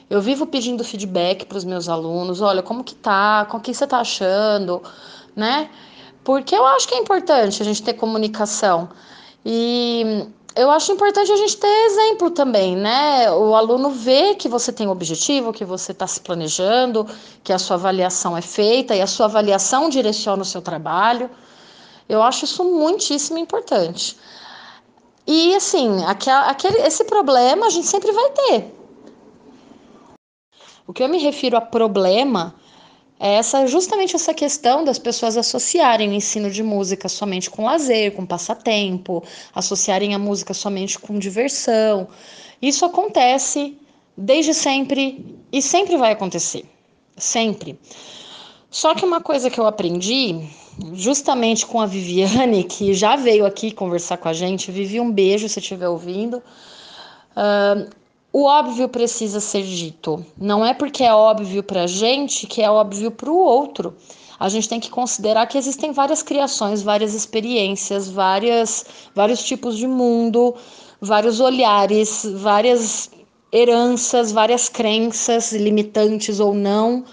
Eu vivo pedindo feedback para os meus alunos, olha, como que tá, o que você tá achando, né? Porque eu acho que é importante a gente ter comunicação. E eu acho importante a gente ter exemplo também, né? O aluno vê que você tem um objetivo, que você está se planejando, que a sua avaliação é feita e a sua avaliação direciona o seu trabalho. Eu acho isso muitíssimo importante. E assim, aquele, esse problema a gente sempre vai ter. O que eu me refiro a problema é essa, justamente essa questão das pessoas associarem o ensino de música somente com lazer, com passatempo, associarem a música somente com diversão. Isso acontece desde sempre e sempre vai acontecer. Sempre. Só que uma coisa que eu aprendi justamente com a Viviane, que já veio aqui conversar com a gente. Vivi, um beijo se estiver ouvindo. Uh, o óbvio precisa ser dito. Não é porque é óbvio para a gente que é óbvio para o outro. A gente tem que considerar que existem várias criações, várias experiências, várias, vários tipos de mundo, vários olhares, várias heranças, várias crenças limitantes ou não.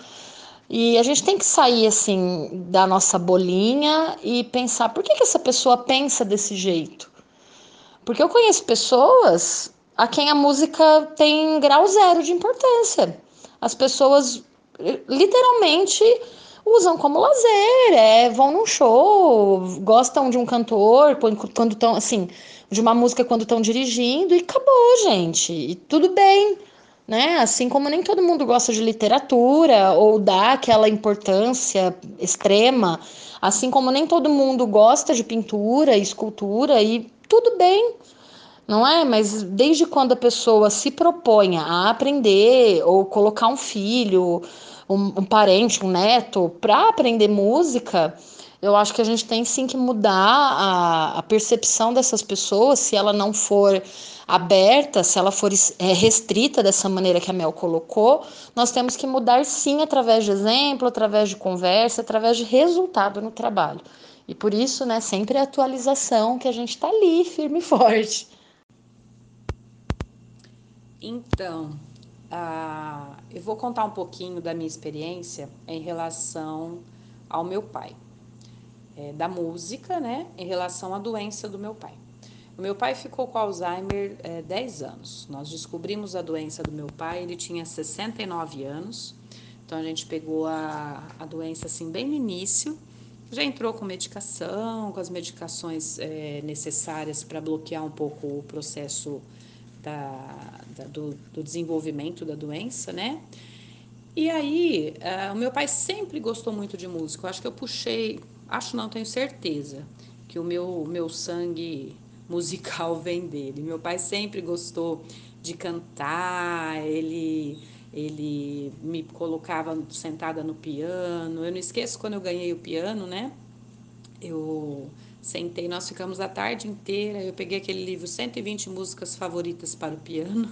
E a gente tem que sair assim da nossa bolinha e pensar por que, que essa pessoa pensa desse jeito. Porque eu conheço pessoas a quem a música tem grau zero de importância. As pessoas literalmente usam como lazer, é, vão num show, gostam de um cantor quando estão assim, de uma música quando estão dirigindo e acabou, gente. E tudo bem né? Assim como nem todo mundo gosta de literatura ou dá aquela importância extrema, assim como nem todo mundo gosta de pintura, escultura e tudo bem, não é? Mas desde quando a pessoa se propõe a aprender ou colocar um filho, um, um parente, um neto para aprender música, eu acho que a gente tem sim que mudar a, a percepção dessas pessoas se ela não for aberta, se ela for é, restrita dessa maneira que a Mel colocou, nós temos que mudar sim através de exemplo, através de conversa, através de resultado no trabalho. E por isso, né, sempre a atualização que a gente está ali, firme e forte. Então, eu vou contar um pouquinho da minha experiência em relação ao meu pai, é, da música, né, em relação à doença do meu pai. O meu pai ficou com Alzheimer é, 10 anos. Nós descobrimos a doença do meu pai, ele tinha 69 anos. Então a gente pegou a, a doença assim bem no início. Já entrou com medicação, com as medicações é, necessárias para bloquear um pouco o processo da, da do, do, desenvolvimento da doença, né? E aí, uh, o meu pai sempre gostou muito de música. Eu acho que eu puxei, acho não, tenho certeza, que o meu, meu sangue musical vem dele. Meu pai sempre gostou de cantar, ele ele me colocava sentada no piano. Eu não esqueço quando eu ganhei o piano, né? Eu sentei, nós ficamos a tarde inteira. Eu peguei aquele livro 120 músicas favoritas para o piano.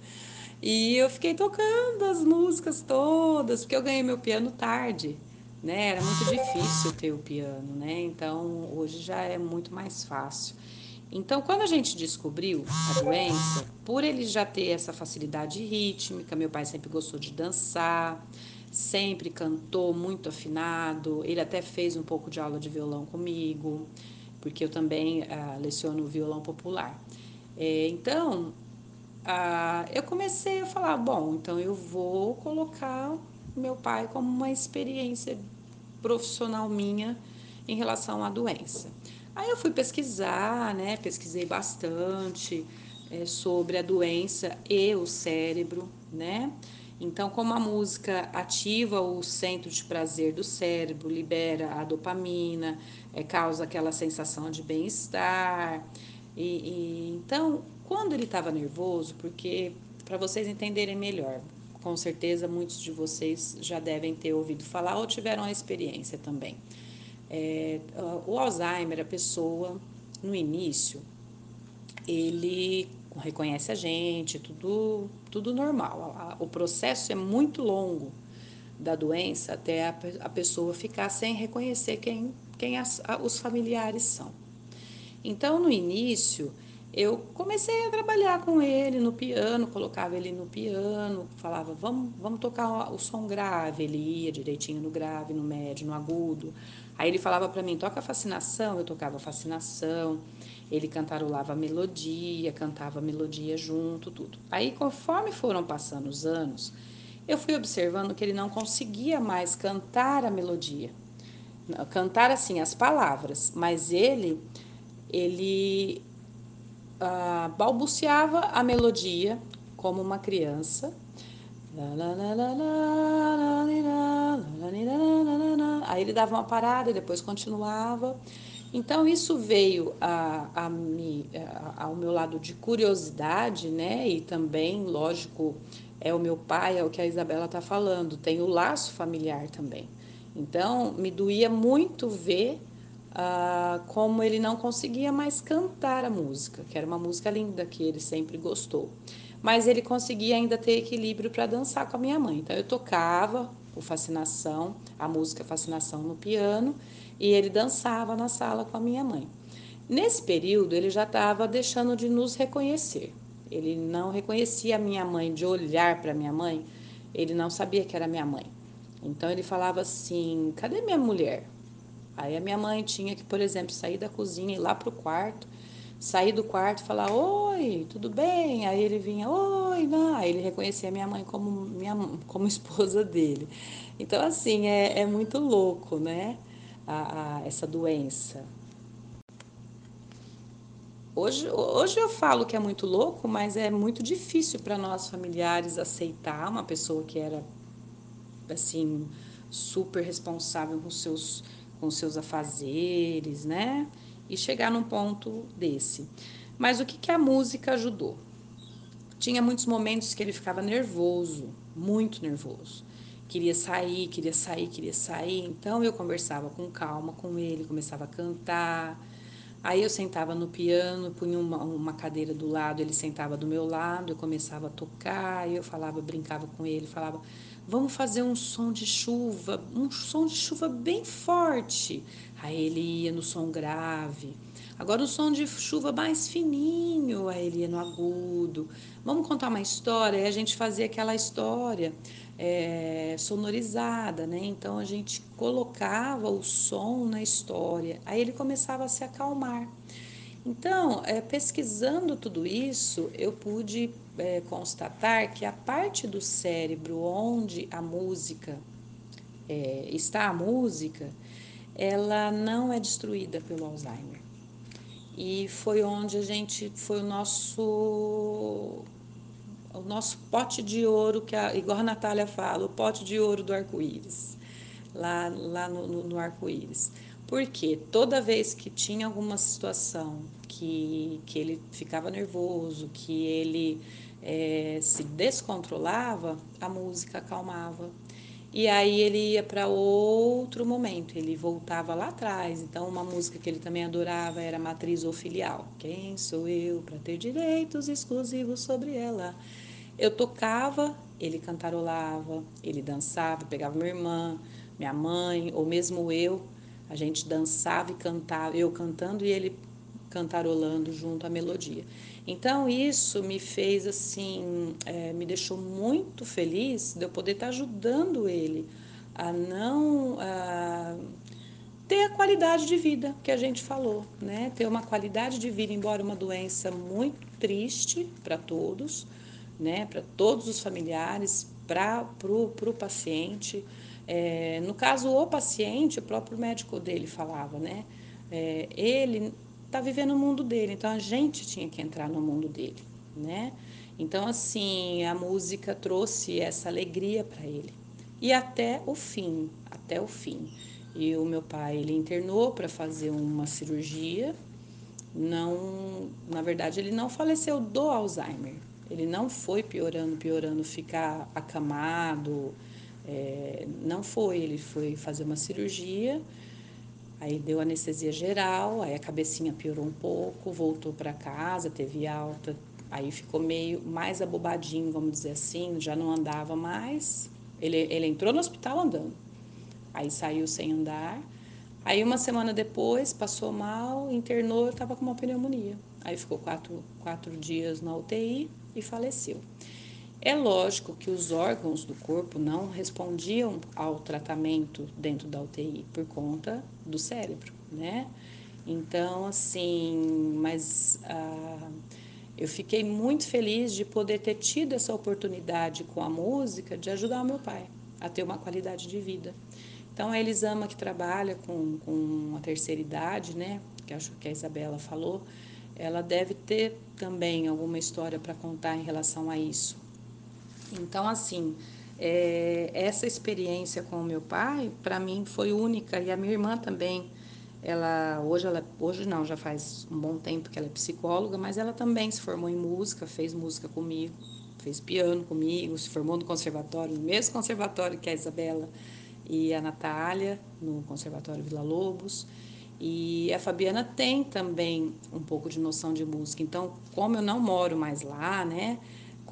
e eu fiquei tocando as músicas todas, porque eu ganhei meu piano tarde, né? Era muito difícil ter o piano, né? Então, hoje já é muito mais fácil. Então, quando a gente descobriu a doença, por ele já ter essa facilidade rítmica, meu pai sempre gostou de dançar, sempre cantou muito afinado, ele até fez um pouco de aula de violão comigo, porque eu também ah, leciono violão popular. É, então, ah, eu comecei a falar: bom, então eu vou colocar meu pai como uma experiência profissional minha em relação à doença. Aí eu fui pesquisar, né? Pesquisei bastante é, sobre a doença e o cérebro, né? Então, como a música ativa o centro de prazer do cérebro, libera a dopamina, é, causa aquela sensação de bem-estar. E, e, então, quando ele estava nervoso, porque para vocês entenderem melhor, com certeza muitos de vocês já devem ter ouvido falar ou tiveram a experiência também. É, o Alzheimer, a pessoa, no início, ele reconhece a gente, tudo, tudo normal. O processo é muito longo da doença até a, a pessoa ficar sem reconhecer quem, quem as, os familiares são. Então, no início, eu comecei a trabalhar com ele no piano, colocava ele no piano, falava, vamos, vamos tocar o som grave. Ele ia direitinho no grave, no médio, no agudo. Aí ele falava para mim, toca fascinação, eu tocava fascinação. Ele cantarolava a melodia, cantava a melodia junto, tudo. Aí, conforme foram passando os anos, eu fui observando que ele não conseguia mais cantar a melodia. Cantar assim as palavras, mas ele ele ah, balbuciava a melodia como uma criança. Aí ele dava uma parada e depois continuava. Então isso veio a, a, a, ao meu lado de curiosidade, né? E também, lógico, é o meu pai, é o que a Isabela está falando, tem o laço familiar também. Então me doía muito ver ah, como ele não conseguia mais cantar a música, que era uma música linda que ele sempre gostou. Mas ele conseguia ainda ter equilíbrio para dançar com a minha mãe. Então eu tocava o Fascinação, a música Fascinação no piano, e ele dançava na sala com a minha mãe. Nesse período ele já estava deixando de nos reconhecer. Ele não reconhecia a minha mãe, de olhar para minha mãe, ele não sabia que era minha mãe. Então ele falava assim: cadê minha mulher? Aí a minha mãe tinha que, por exemplo, sair da cozinha e ir lá pro quarto, sair do quarto e falar: Oi, tudo bem? Aí ele vinha: Oi, não. Aí ele reconhecia minha mãe como, minha, como esposa dele. Então, assim, é, é muito louco, né? A, a, essa doença. Hoje, hoje eu falo que é muito louco, mas é muito difícil para nós familiares aceitar uma pessoa que era assim super responsável com seus com seus afazeres, né? E chegar num ponto desse. Mas o que, que a música ajudou? Tinha muitos momentos que ele ficava nervoso, muito nervoso. Queria sair, queria sair, queria sair. Então eu conversava com calma com ele, começava a cantar. Aí eu sentava no piano, punha uma, uma cadeira do lado, ele sentava do meu lado, eu começava a tocar, eu falava, brincava com ele, falava, vamos fazer um som de chuva, um som de chuva bem forte. Aí ele ia no som grave. Agora o som de chuva mais fininho, aí ele ia no agudo. Vamos contar uma história, aí a gente fazia aquela história é, sonorizada, né? Então a gente colocava o som na história, aí ele começava a se acalmar. Então, é, pesquisando tudo isso, eu pude é, constatar que a parte do cérebro onde a música é, está a música, ela não é destruída pelo Alzheimer. E foi onde a gente foi o nosso o nosso pote de ouro que a, igual a Natália fala, o pote de ouro do arco-íris, lá lá no, no, no arco-íris. Porque toda vez que tinha alguma situação que, que ele ficava nervoso, que ele é, se descontrolava, a música acalmava. E aí ele ia para outro momento, ele voltava lá atrás. Então, uma música que ele também adorava era Matriz ou Filial. Quem sou eu para ter direitos exclusivos sobre ela? Eu tocava, ele cantarolava, ele dançava, pegava minha irmã, minha mãe, ou mesmo eu. A gente dançava e cantava, eu cantando e ele cantarolando junto à melodia. Então isso me fez assim, é, me deixou muito feliz de eu poder estar ajudando ele a não a ter a qualidade de vida que a gente falou, né? Ter uma qualidade de vida, embora uma doença muito triste para todos, né? Para todos os familiares, para o paciente. É, no caso, o paciente, o próprio médico dele falava, né? É, ele está vivendo o mundo dele, então a gente tinha que entrar no mundo dele, né? Então, assim, a música trouxe essa alegria para ele. E até o fim, até o fim. E o meu pai, ele internou para fazer uma cirurgia. Não, na verdade, ele não faleceu do Alzheimer. Ele não foi piorando, piorando, ficar acamado. É, não foi, ele foi fazer uma cirurgia Aí deu anestesia geral, aí a cabecinha piorou um pouco, voltou para casa, teve alta, aí ficou meio mais abobadinho, vamos dizer assim, já não andava mais. Ele, ele entrou no hospital andando, aí saiu sem andar. Aí uma semana depois passou mal, internou, estava com uma pneumonia. Aí ficou quatro, quatro dias na UTI e faleceu. É lógico que os órgãos do corpo não respondiam ao tratamento dentro da UTI por conta do cérebro, né? Então, assim, mas ah, eu fiquei muito feliz de poder ter tido essa oportunidade com a música de ajudar o meu pai a ter uma qualidade de vida. Então, a Elisama, que trabalha com, com a terceira idade, né? Que acho que a Isabela falou, ela deve ter também alguma história para contar em relação a isso então, assim, é, essa experiência com o meu pai, para mim, foi única e a minha irmã também. Ela hoje, ela hoje não, já faz um bom tempo que ela é psicóloga, mas ela também se formou em música, fez música comigo, fez piano comigo, se formou no conservatório, no mesmo conservatório que a Isabela e a Natália, no Conservatório Vila Lobos. E a Fabiana tem também um pouco de noção de música. Então, como eu não moro mais lá, né?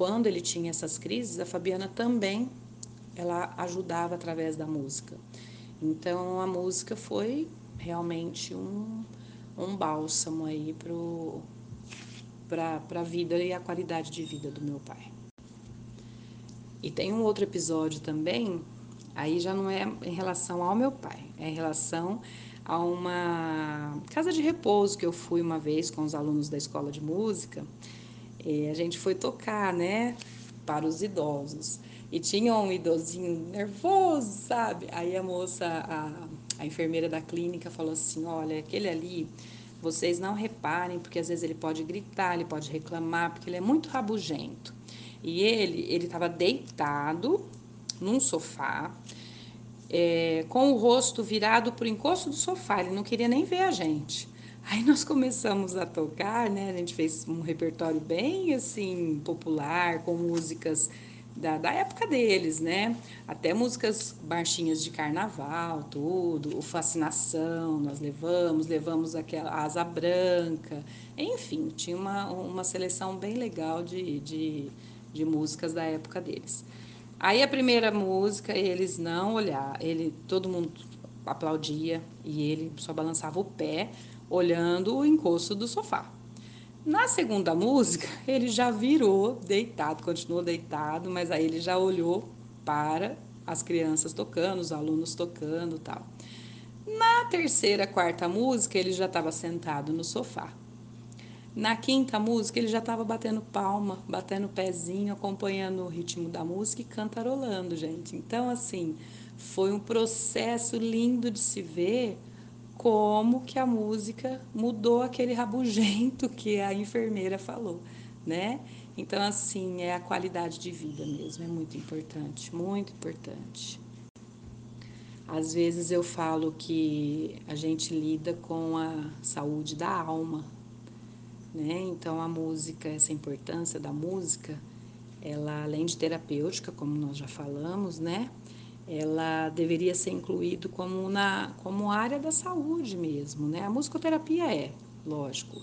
Quando ele tinha essas crises, a Fabiana também ela ajudava através da música. Então a música foi realmente um, um bálsamo aí para a vida e a qualidade de vida do meu pai. E tem um outro episódio também, aí já não é em relação ao meu pai, é em relação a uma casa de repouso que eu fui uma vez com os alunos da escola de música a gente foi tocar, né, para os idosos. E tinha um idosinho nervoso, sabe? Aí a moça, a, a enfermeira da clínica falou assim: olha, aquele ali, vocês não reparem, porque às vezes ele pode gritar, ele pode reclamar, porque ele é muito rabugento. E ele, ele estava deitado num sofá, é, com o rosto virado para o encosto do sofá, ele não queria nem ver a gente. Aí nós começamos a tocar, né? A gente fez um repertório bem assim popular, com músicas da, da época deles, né? Até músicas marchinhas de carnaval, tudo, o Fascinação, nós levamos, levamos aquela Asa Branca, enfim, tinha uma, uma seleção bem legal de, de, de músicas da época deles. Aí a primeira música, eles não olhar, ele todo mundo aplaudia e ele só balançava o pé olhando o encosto do sofá. Na segunda música, ele já virou deitado, continuou deitado, mas aí ele já olhou para as crianças tocando, os alunos tocando tal. Na terceira, quarta música, ele já estava sentado no sofá. Na quinta música, ele já estava batendo palma, batendo pezinho, acompanhando o ritmo da música e cantarolando, gente. Então, assim, foi um processo lindo de se ver como que a música mudou aquele rabugento que a enfermeira falou, né? Então, assim, é a qualidade de vida mesmo, é muito importante, muito importante. Às vezes eu falo que a gente lida com a saúde da alma, né? Então, a música, essa importância da música, ela além de terapêutica, como nós já falamos, né? Ela deveria ser incluído como na como área da saúde mesmo, né? A musicoterapia é, lógico,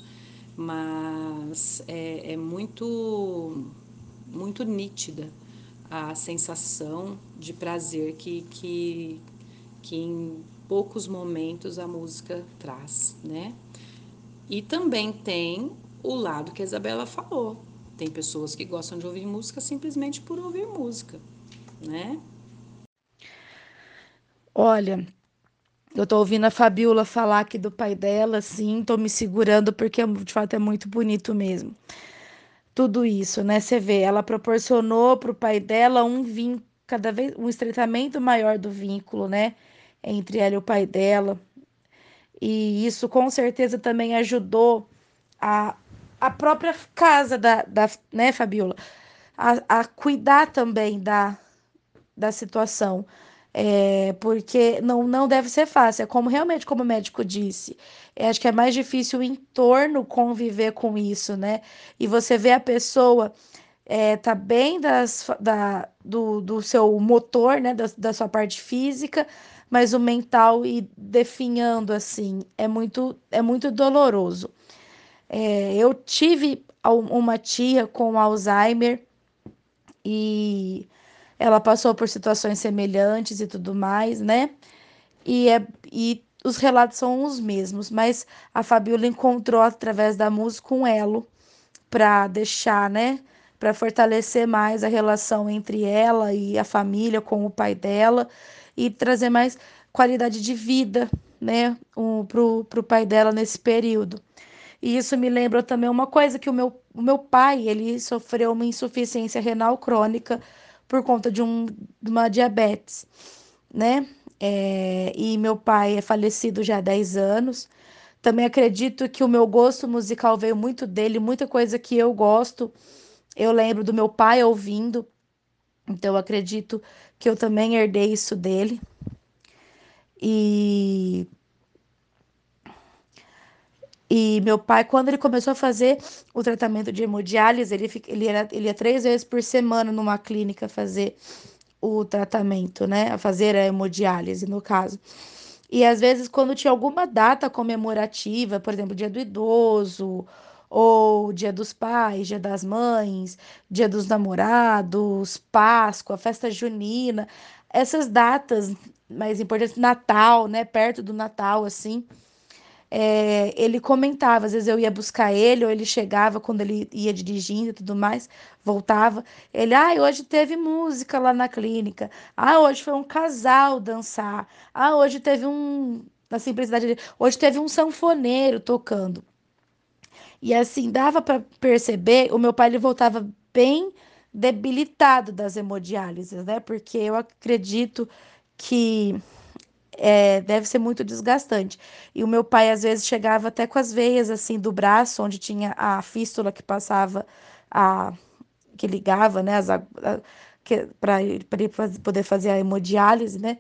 mas é, é muito muito nítida a sensação de prazer que, que, que em poucos momentos a música traz, né? E também tem o lado que a Isabela falou. Tem pessoas que gostam de ouvir música simplesmente por ouvir música, né? Olha, eu tô ouvindo a Fabiola falar aqui do pai dela, sim, tô me segurando porque de fato é muito bonito mesmo. Tudo isso, né? Você vê, ela proporcionou para o pai dela um vínculo, cada vez um estreitamento maior do vínculo, né? Entre ela e o pai dela. E isso com certeza também ajudou a, a própria casa da, da né, Fabiola, a, a cuidar também da, da situação. É, porque não, não deve ser fácil. É como realmente, como o médico disse, é, acho que é mais difícil o entorno conviver com isso, né? E você vê a pessoa é, tá bem das, da, do, do seu motor, né? Da, da sua parte física, mas o mental e definhando assim é muito é muito doloroso. É, eu tive uma tia com Alzheimer e ela passou por situações semelhantes e tudo mais, né? E, é, e os relatos são os mesmos, mas a Fabiola encontrou através da música um elo para deixar, né? Para fortalecer mais a relação entre ela e a família com o pai dela e trazer mais qualidade de vida, né, um, pro, pro pai dela nesse período. E isso me lembra também uma coisa que o meu, o meu pai, ele sofreu uma insuficiência renal crônica por conta de, um, de uma diabetes, né? É, e meu pai é falecido já há 10 anos. Também acredito que o meu gosto musical veio muito dele, muita coisa que eu gosto. Eu lembro do meu pai ouvindo, então acredito que eu também herdei isso dele. E e meu pai, quando ele começou a fazer o tratamento de hemodiálise, ele, ele, era, ele ia três vezes por semana numa clínica fazer o tratamento, né? A fazer a hemodiálise, no caso. E às vezes, quando tinha alguma data comemorativa, por exemplo, dia do idoso, ou dia dos pais, dia das mães, dia dos namorados, Páscoa, festa junina, essas datas mais importantes, Natal, né, perto do Natal, assim, é, ele comentava, às vezes eu ia buscar ele, ou ele chegava quando ele ia dirigindo e tudo mais, voltava. Ele, ah, hoje teve música lá na clínica. Ah, hoje foi um casal dançar. Ah, hoje teve um. Na simplicidade dele, hoje teve um sanfoneiro tocando. E assim, dava para perceber, o meu pai ele voltava bem debilitado das hemodiálises, né? Porque eu acredito que é, deve ser muito desgastante. E o meu pai às vezes chegava até com as veias assim do braço, onde tinha a fístula que passava a que ligava, né, para ele poder fazer a hemodiálise, né?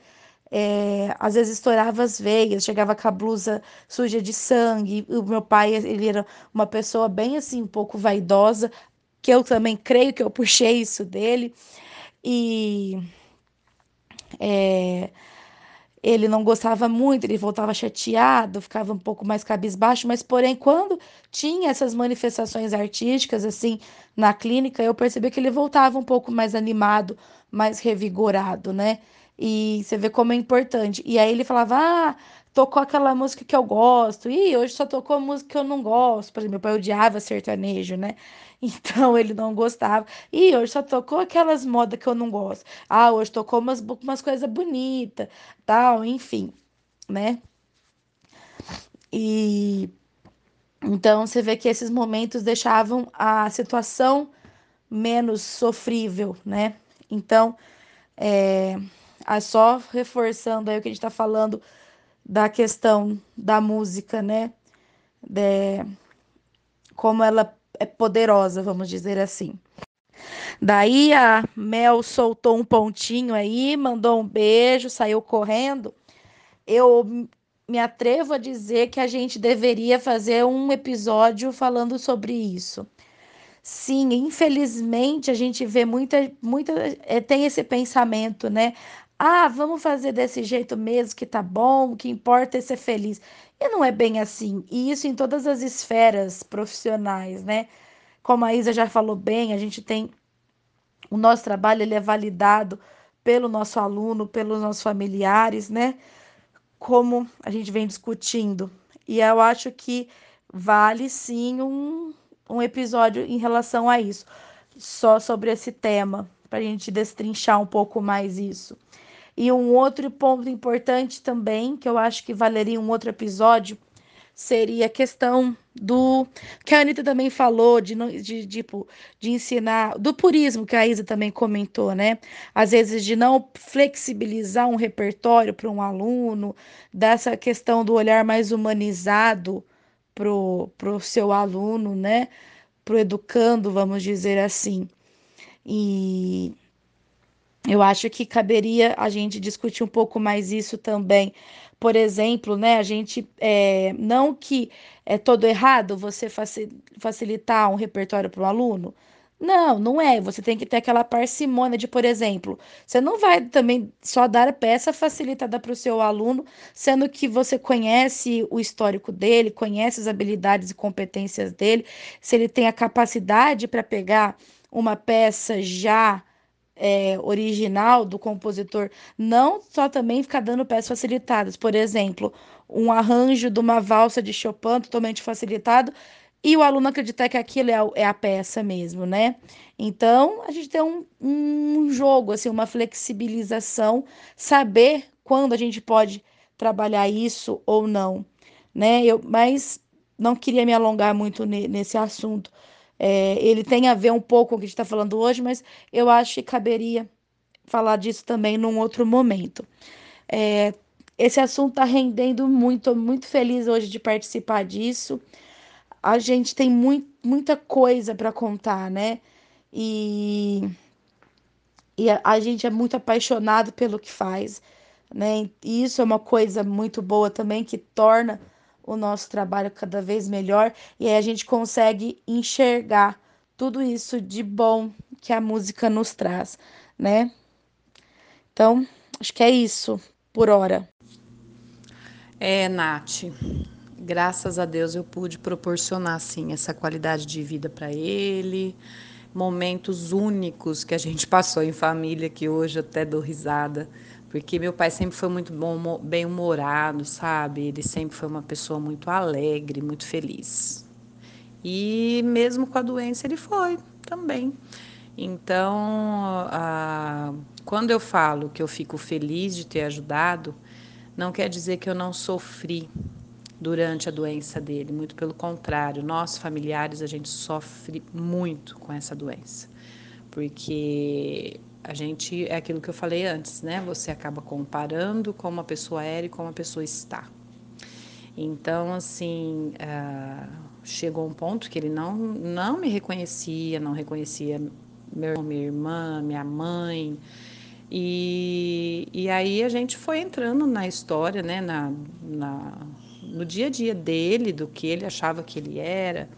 É, às vezes estourava as veias, chegava com a blusa suja de sangue. O meu pai, ele era uma pessoa bem assim, um pouco vaidosa, que eu também creio que eu puxei isso dele. E é, ele não gostava muito, ele voltava chateado, ficava um pouco mais cabisbaixo, mas porém quando tinha essas manifestações artísticas assim na clínica, eu percebi que ele voltava um pouco mais animado, mais revigorado, né? E você vê como é importante. E aí ele falava: "Ah, tocou aquela música que eu gosto. E hoje só tocou música que eu não gosto. Por exemplo, meu pai odiava sertanejo, né? Então ele não gostava. E hoje só tocou aquelas modas que eu não gosto. Ah, hoje tocou umas, umas coisas bonitas, tal, enfim, né? E então você vê que esses momentos deixavam a situação menos sofrível, né? Então, é, só reforçando aí o que a gente está falando da questão da música, né? De, como ela é poderosa, vamos dizer assim. Daí a Mel soltou um pontinho aí, mandou um beijo, saiu correndo. Eu me atrevo a dizer que a gente deveria fazer um episódio falando sobre isso. sim, infelizmente a gente vê muita, muita, é, tem esse pensamento, né? Ah, vamos fazer desse jeito mesmo que tá bom, o que importa é ser feliz. E não é bem assim. E isso em todas as esferas profissionais, né? Como a Isa já falou bem, a gente tem o nosso trabalho ele é validado pelo nosso aluno, pelos nossos familiares, né? Como a gente vem discutindo. E eu acho que vale sim um, um episódio em relação a isso, só sobre esse tema, para a gente destrinchar um pouco mais isso. E um outro ponto importante também, que eu acho que valeria um outro episódio, seria a questão do que a Anitta também falou de, de, de, tipo, de ensinar do purismo que a Isa também comentou, né? Às vezes de não flexibilizar um repertório para um aluno, dessa questão do olhar mais humanizado pro, pro seu aluno, né? Pro educando, vamos dizer assim. E eu acho que caberia a gente discutir um pouco mais isso também, por exemplo, né, a gente é, não que é todo errado você facilitar um repertório para um aluno. Não, não é. Você tem que ter aquela parcimônia de, por exemplo, você não vai também só dar peça facilitada para o seu aluno, sendo que você conhece o histórico dele, conhece as habilidades e competências dele, se ele tem a capacidade para pegar uma peça já é, original do compositor, não só também ficar dando peças facilitadas. Por exemplo, um arranjo de uma valsa de Chopin totalmente facilitado e o aluno acreditar que aquilo é a, é a peça mesmo, né? Então, a gente tem um, um jogo, assim, uma flexibilização, saber quando a gente pode trabalhar isso ou não, né? Eu, mas não queria me alongar muito nesse assunto, é, ele tem a ver um pouco com o que a gente está falando hoje, mas eu acho que caberia falar disso também num outro momento. É, esse assunto está rendendo muito, muito feliz hoje de participar disso. A gente tem muito, muita coisa para contar, né? E, e a, a, gente é muito apaixonado pelo que faz, né? E isso é uma coisa muito boa também que torna o nosso trabalho cada vez melhor e aí a gente consegue enxergar tudo isso de bom que a música nos traz, né? Então, acho que é isso por hora. É, Nath, graças a Deus eu pude proporcionar assim essa qualidade de vida para ele, momentos únicos que a gente passou em família que hoje até dou risada porque meu pai sempre foi muito bom, bem humorado, sabe? Ele sempre foi uma pessoa muito alegre, muito feliz. E mesmo com a doença ele foi também. Então, quando eu falo que eu fico feliz de ter ajudado, não quer dizer que eu não sofri durante a doença dele, muito pelo contrário, nós familiares a gente sofre muito com essa doença, porque a gente é aquilo que eu falei antes, né? Você acaba comparando como a pessoa era e como a pessoa está. Então, assim, uh, chegou um ponto que ele não, não me reconhecia, não reconhecia meu irmão, minha irmã, minha mãe. E, e aí a gente foi entrando na história, né? Na, na, no dia a dia dele, do que ele achava que ele era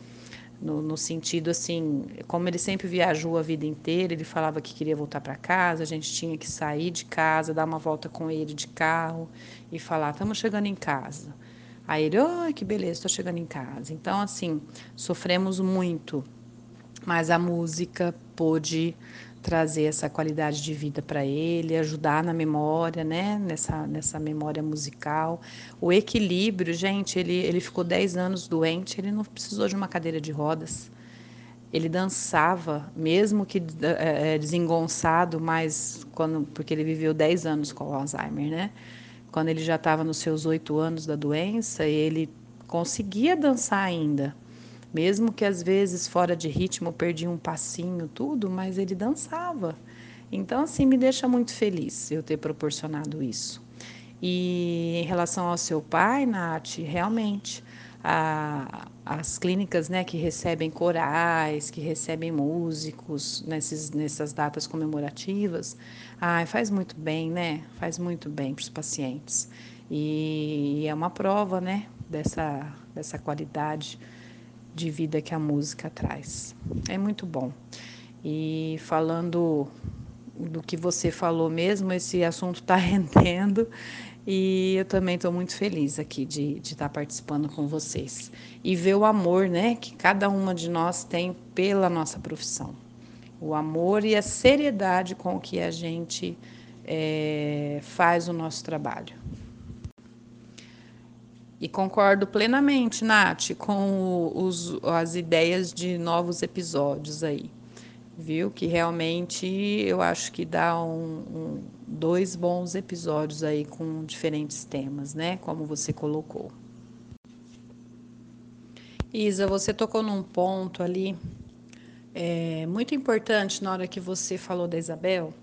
no, no, sentido assim, como ele sempre viajou a vida inteira, ele falava que queria voltar para casa, a gente tinha que sair de casa, dar uma volta com ele de carro e falar: estamos chegando em casa. Aí ele, oh, que beleza, estou chegando em casa. Então, assim, sofremos muito, mas a música pôde trazer essa qualidade de vida para ele, ajudar na memória, né? Nessa, nessa memória musical. O equilíbrio, gente, ele, ele ficou 10 anos doente, ele não precisou de uma cadeira de rodas. Ele dançava, mesmo que é, desengonçado, mas quando, porque ele viveu 10 anos com Alzheimer, né? Quando ele já estava nos seus oito anos da doença, ele conseguia dançar ainda mesmo que às vezes fora de ritmo perdia um passinho, tudo, mas ele dançava. Então, assim, me deixa muito feliz eu ter proporcionado isso. E em relação ao seu pai, Nath, realmente, a, as clínicas né, que recebem corais, que recebem músicos nesses, nessas datas comemorativas, ai, faz muito bem, né? Faz muito bem para os pacientes. E é uma prova né, dessa, dessa qualidade de vida que a música traz. É muito bom. E falando do que você falou mesmo, esse assunto está rendendo e eu também estou muito feliz aqui de, estar tá participando com vocês e ver o amor, né, que cada uma de nós tem pela nossa profissão, o amor e a seriedade com que a gente é, faz o nosso trabalho. E concordo plenamente, Nath, com os, as ideias de novos episódios aí viu? Que realmente eu acho que dá um, um, dois bons episódios aí com diferentes temas, né? Como você colocou. Isa, você tocou num ponto ali é, muito importante na hora que você falou da Isabel.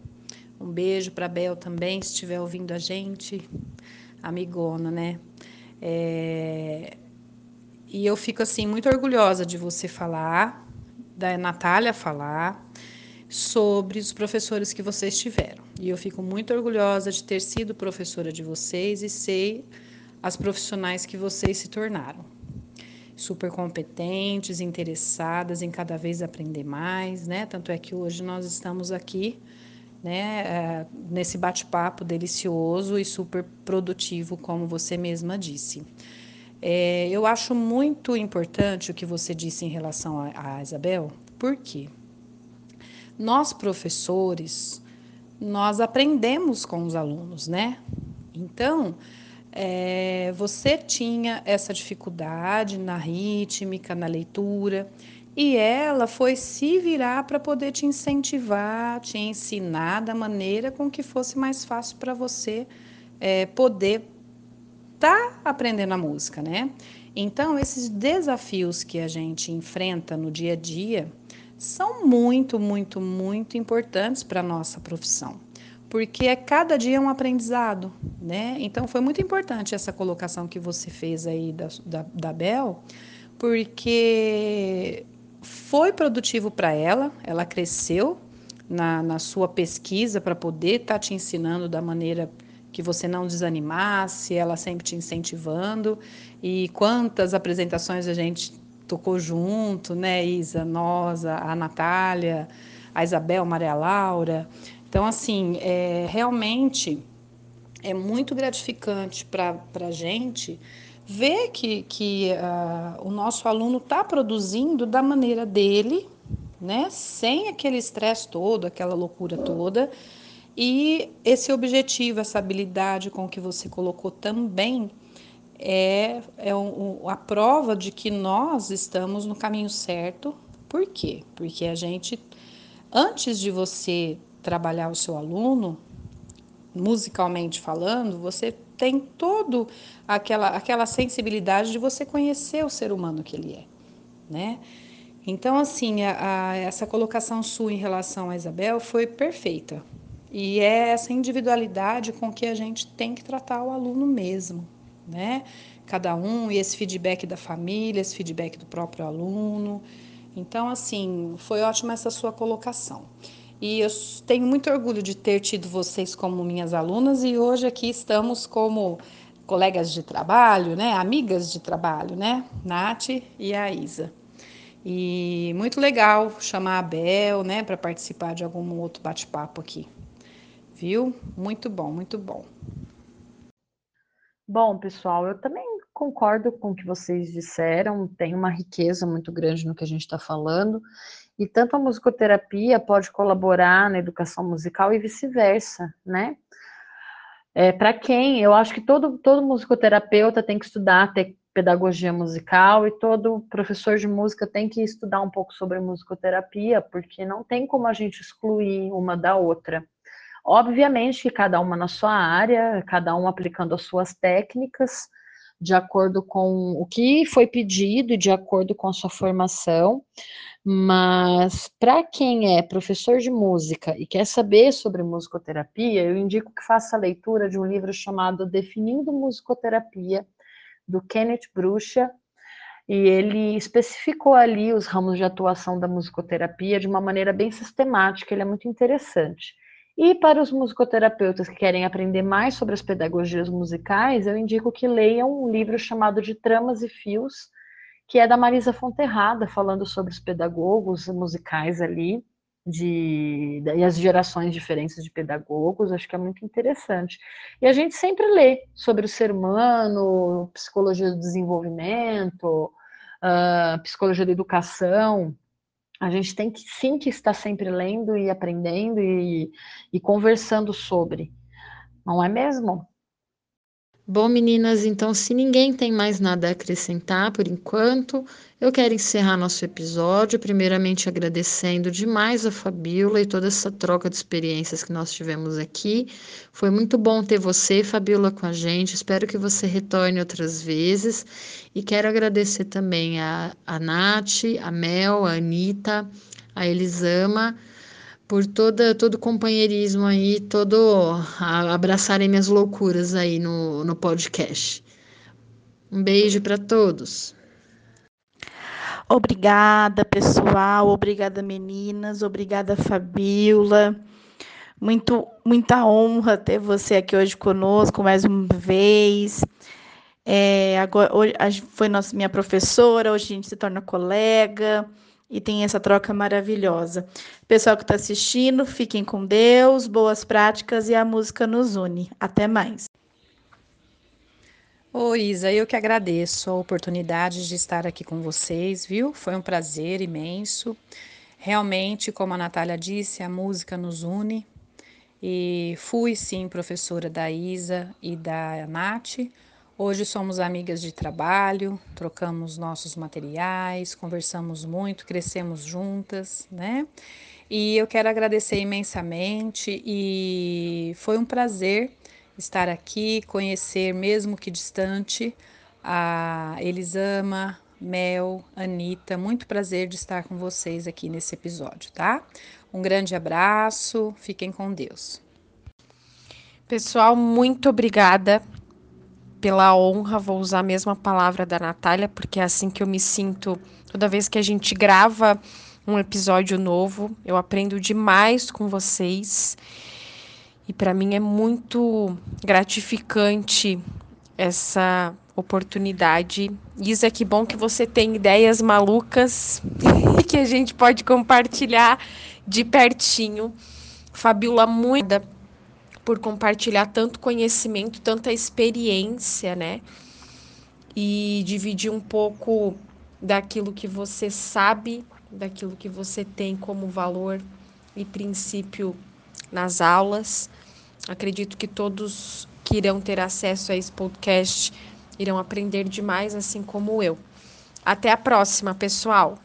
Um beijo para Bel também, se estiver ouvindo a gente, amigona, né? É, e eu fico assim muito orgulhosa de você falar, da Natália falar, sobre os professores que vocês tiveram. E eu fico muito orgulhosa de ter sido professora de vocês e sei as profissionais que vocês se tornaram. Super competentes, interessadas em cada vez aprender mais, né? Tanto é que hoje nós estamos aqui, né, é, nesse bate-papo delicioso e super produtivo, como você mesma disse. É, eu acho muito importante o que você disse em relação a Isabel, por quê? nós professores, nós aprendemos com os alunos, né? Então, é, você tinha essa dificuldade na rítmica, na leitura, e ela foi se virar para poder te incentivar, te ensinar da maneira com que fosse mais fácil para você é, poder estar tá aprendendo a música, né? Então, esses desafios que a gente enfrenta no dia a dia, são muito, muito, muito importantes para a nossa profissão, porque é cada dia um aprendizado, né? Então foi muito importante essa colocação que você fez aí da, da, da Bel, porque foi produtivo para ela, ela cresceu na, na sua pesquisa para poder estar tá te ensinando da maneira que você não desanimasse, ela sempre te incentivando. E quantas apresentações a gente tocou junto, né, Isa, nós, a, Natália, a Isabel, Maria Laura. Então, assim, é, realmente é muito gratificante para a gente ver que, que uh, o nosso aluno está produzindo da maneira dele, né, sem aquele estresse todo, aquela loucura toda. E esse objetivo, essa habilidade com que você colocou também, é, é um, a prova de que nós estamos no caminho certo. Por quê? Porque a gente, antes de você trabalhar o seu aluno, musicalmente falando, você tem todo aquela aquela sensibilidade de você conhecer o ser humano que ele é, né? Então, assim, a, a, essa colocação sua em relação a Isabel foi perfeita. E é essa individualidade com que a gente tem que tratar o aluno mesmo, né? Cada um, e esse feedback da família, esse feedback do próprio aluno. Então, assim, foi ótima essa sua colocação. E eu tenho muito orgulho de ter tido vocês como minhas alunas e hoje aqui estamos como colegas de trabalho, né? Amigas de trabalho, né? Nath e a Isa. E muito legal chamar a Bel, né, para participar de algum outro bate-papo aqui. Viu? Muito bom, muito bom. Bom, pessoal, eu também concordo com o que vocês disseram, tem uma riqueza muito grande no que a gente está falando, e tanto a musicoterapia pode colaborar na educação musical e vice-versa, né? É, Para quem, eu acho que todo, todo musicoterapeuta tem que estudar pedagogia musical e todo professor de música tem que estudar um pouco sobre musicoterapia, porque não tem como a gente excluir uma da outra. Obviamente que cada uma na sua área, cada um aplicando as suas técnicas, de acordo com o que foi pedido e de acordo com a sua formação. Mas para quem é professor de música e quer saber sobre musicoterapia, eu indico que faça a leitura de um livro chamado Definindo Musicoterapia, do Kenneth Brucha, e ele especificou ali os ramos de atuação da musicoterapia de uma maneira bem sistemática, ele é muito interessante. E para os musicoterapeutas que querem aprender mais sobre as pedagogias musicais, eu indico que leiam um livro chamado de Tramas e Fios, que é da Marisa Fonterrada, falando sobre os pedagogos musicais ali, de, e as gerações diferentes de pedagogos, acho que é muito interessante. E a gente sempre lê sobre o ser humano, psicologia do desenvolvimento, uh, psicologia da educação, a gente tem que sim que estar sempre lendo e aprendendo e, e conversando sobre, não é mesmo? Bom, meninas, então, se ninguém tem mais nada a acrescentar por enquanto, eu quero encerrar nosso episódio, primeiramente agradecendo demais a Fabiola e toda essa troca de experiências que nós tivemos aqui. Foi muito bom ter você, Fabiola, com a gente. Espero que você retorne outras vezes. E quero agradecer também a, a Nath, a Mel, a Anitta, a Elisama por toda, todo o companheirismo aí, todo a, abraçarem minhas loucuras aí no, no podcast. Um beijo para todos. Obrigada, pessoal. Obrigada, meninas. Obrigada, Fabiola. Muito, muita honra ter você aqui hoje conosco mais uma vez. É, agora, hoje, foi nossa, minha professora, hoje a gente se torna colega e tem essa troca maravilhosa. Pessoal que está assistindo, fiquem com Deus, boas práticas e a música nos une. Até mais. Oi, Isa, eu que agradeço a oportunidade de estar aqui com vocês, viu? Foi um prazer imenso. Realmente, como a Natália disse, a música nos une. E fui sim professora da Isa e da Nath Hoje somos amigas de trabalho, trocamos nossos materiais, conversamos muito, crescemos juntas, né? E eu quero agradecer imensamente e foi um prazer estar aqui, conhecer, mesmo que distante, a Elisama, Mel, Anitta. Muito prazer de estar com vocês aqui nesse episódio, tá? Um grande abraço, fiquem com Deus. Pessoal, muito obrigada pela honra, vou usar a mesma palavra da Natália, porque é assim que eu me sinto toda vez que a gente grava um episódio novo. Eu aprendo demais com vocês. E para mim é muito gratificante essa oportunidade. Isa, que bom que você tem ideias malucas que a gente pode compartilhar de pertinho. Fabiola, muito por compartilhar tanto conhecimento, tanta experiência, né? E dividir um pouco daquilo que você sabe, daquilo que você tem como valor e princípio nas aulas. Acredito que todos que irão ter acesso a esse podcast irão aprender demais, assim como eu. Até a próxima, pessoal!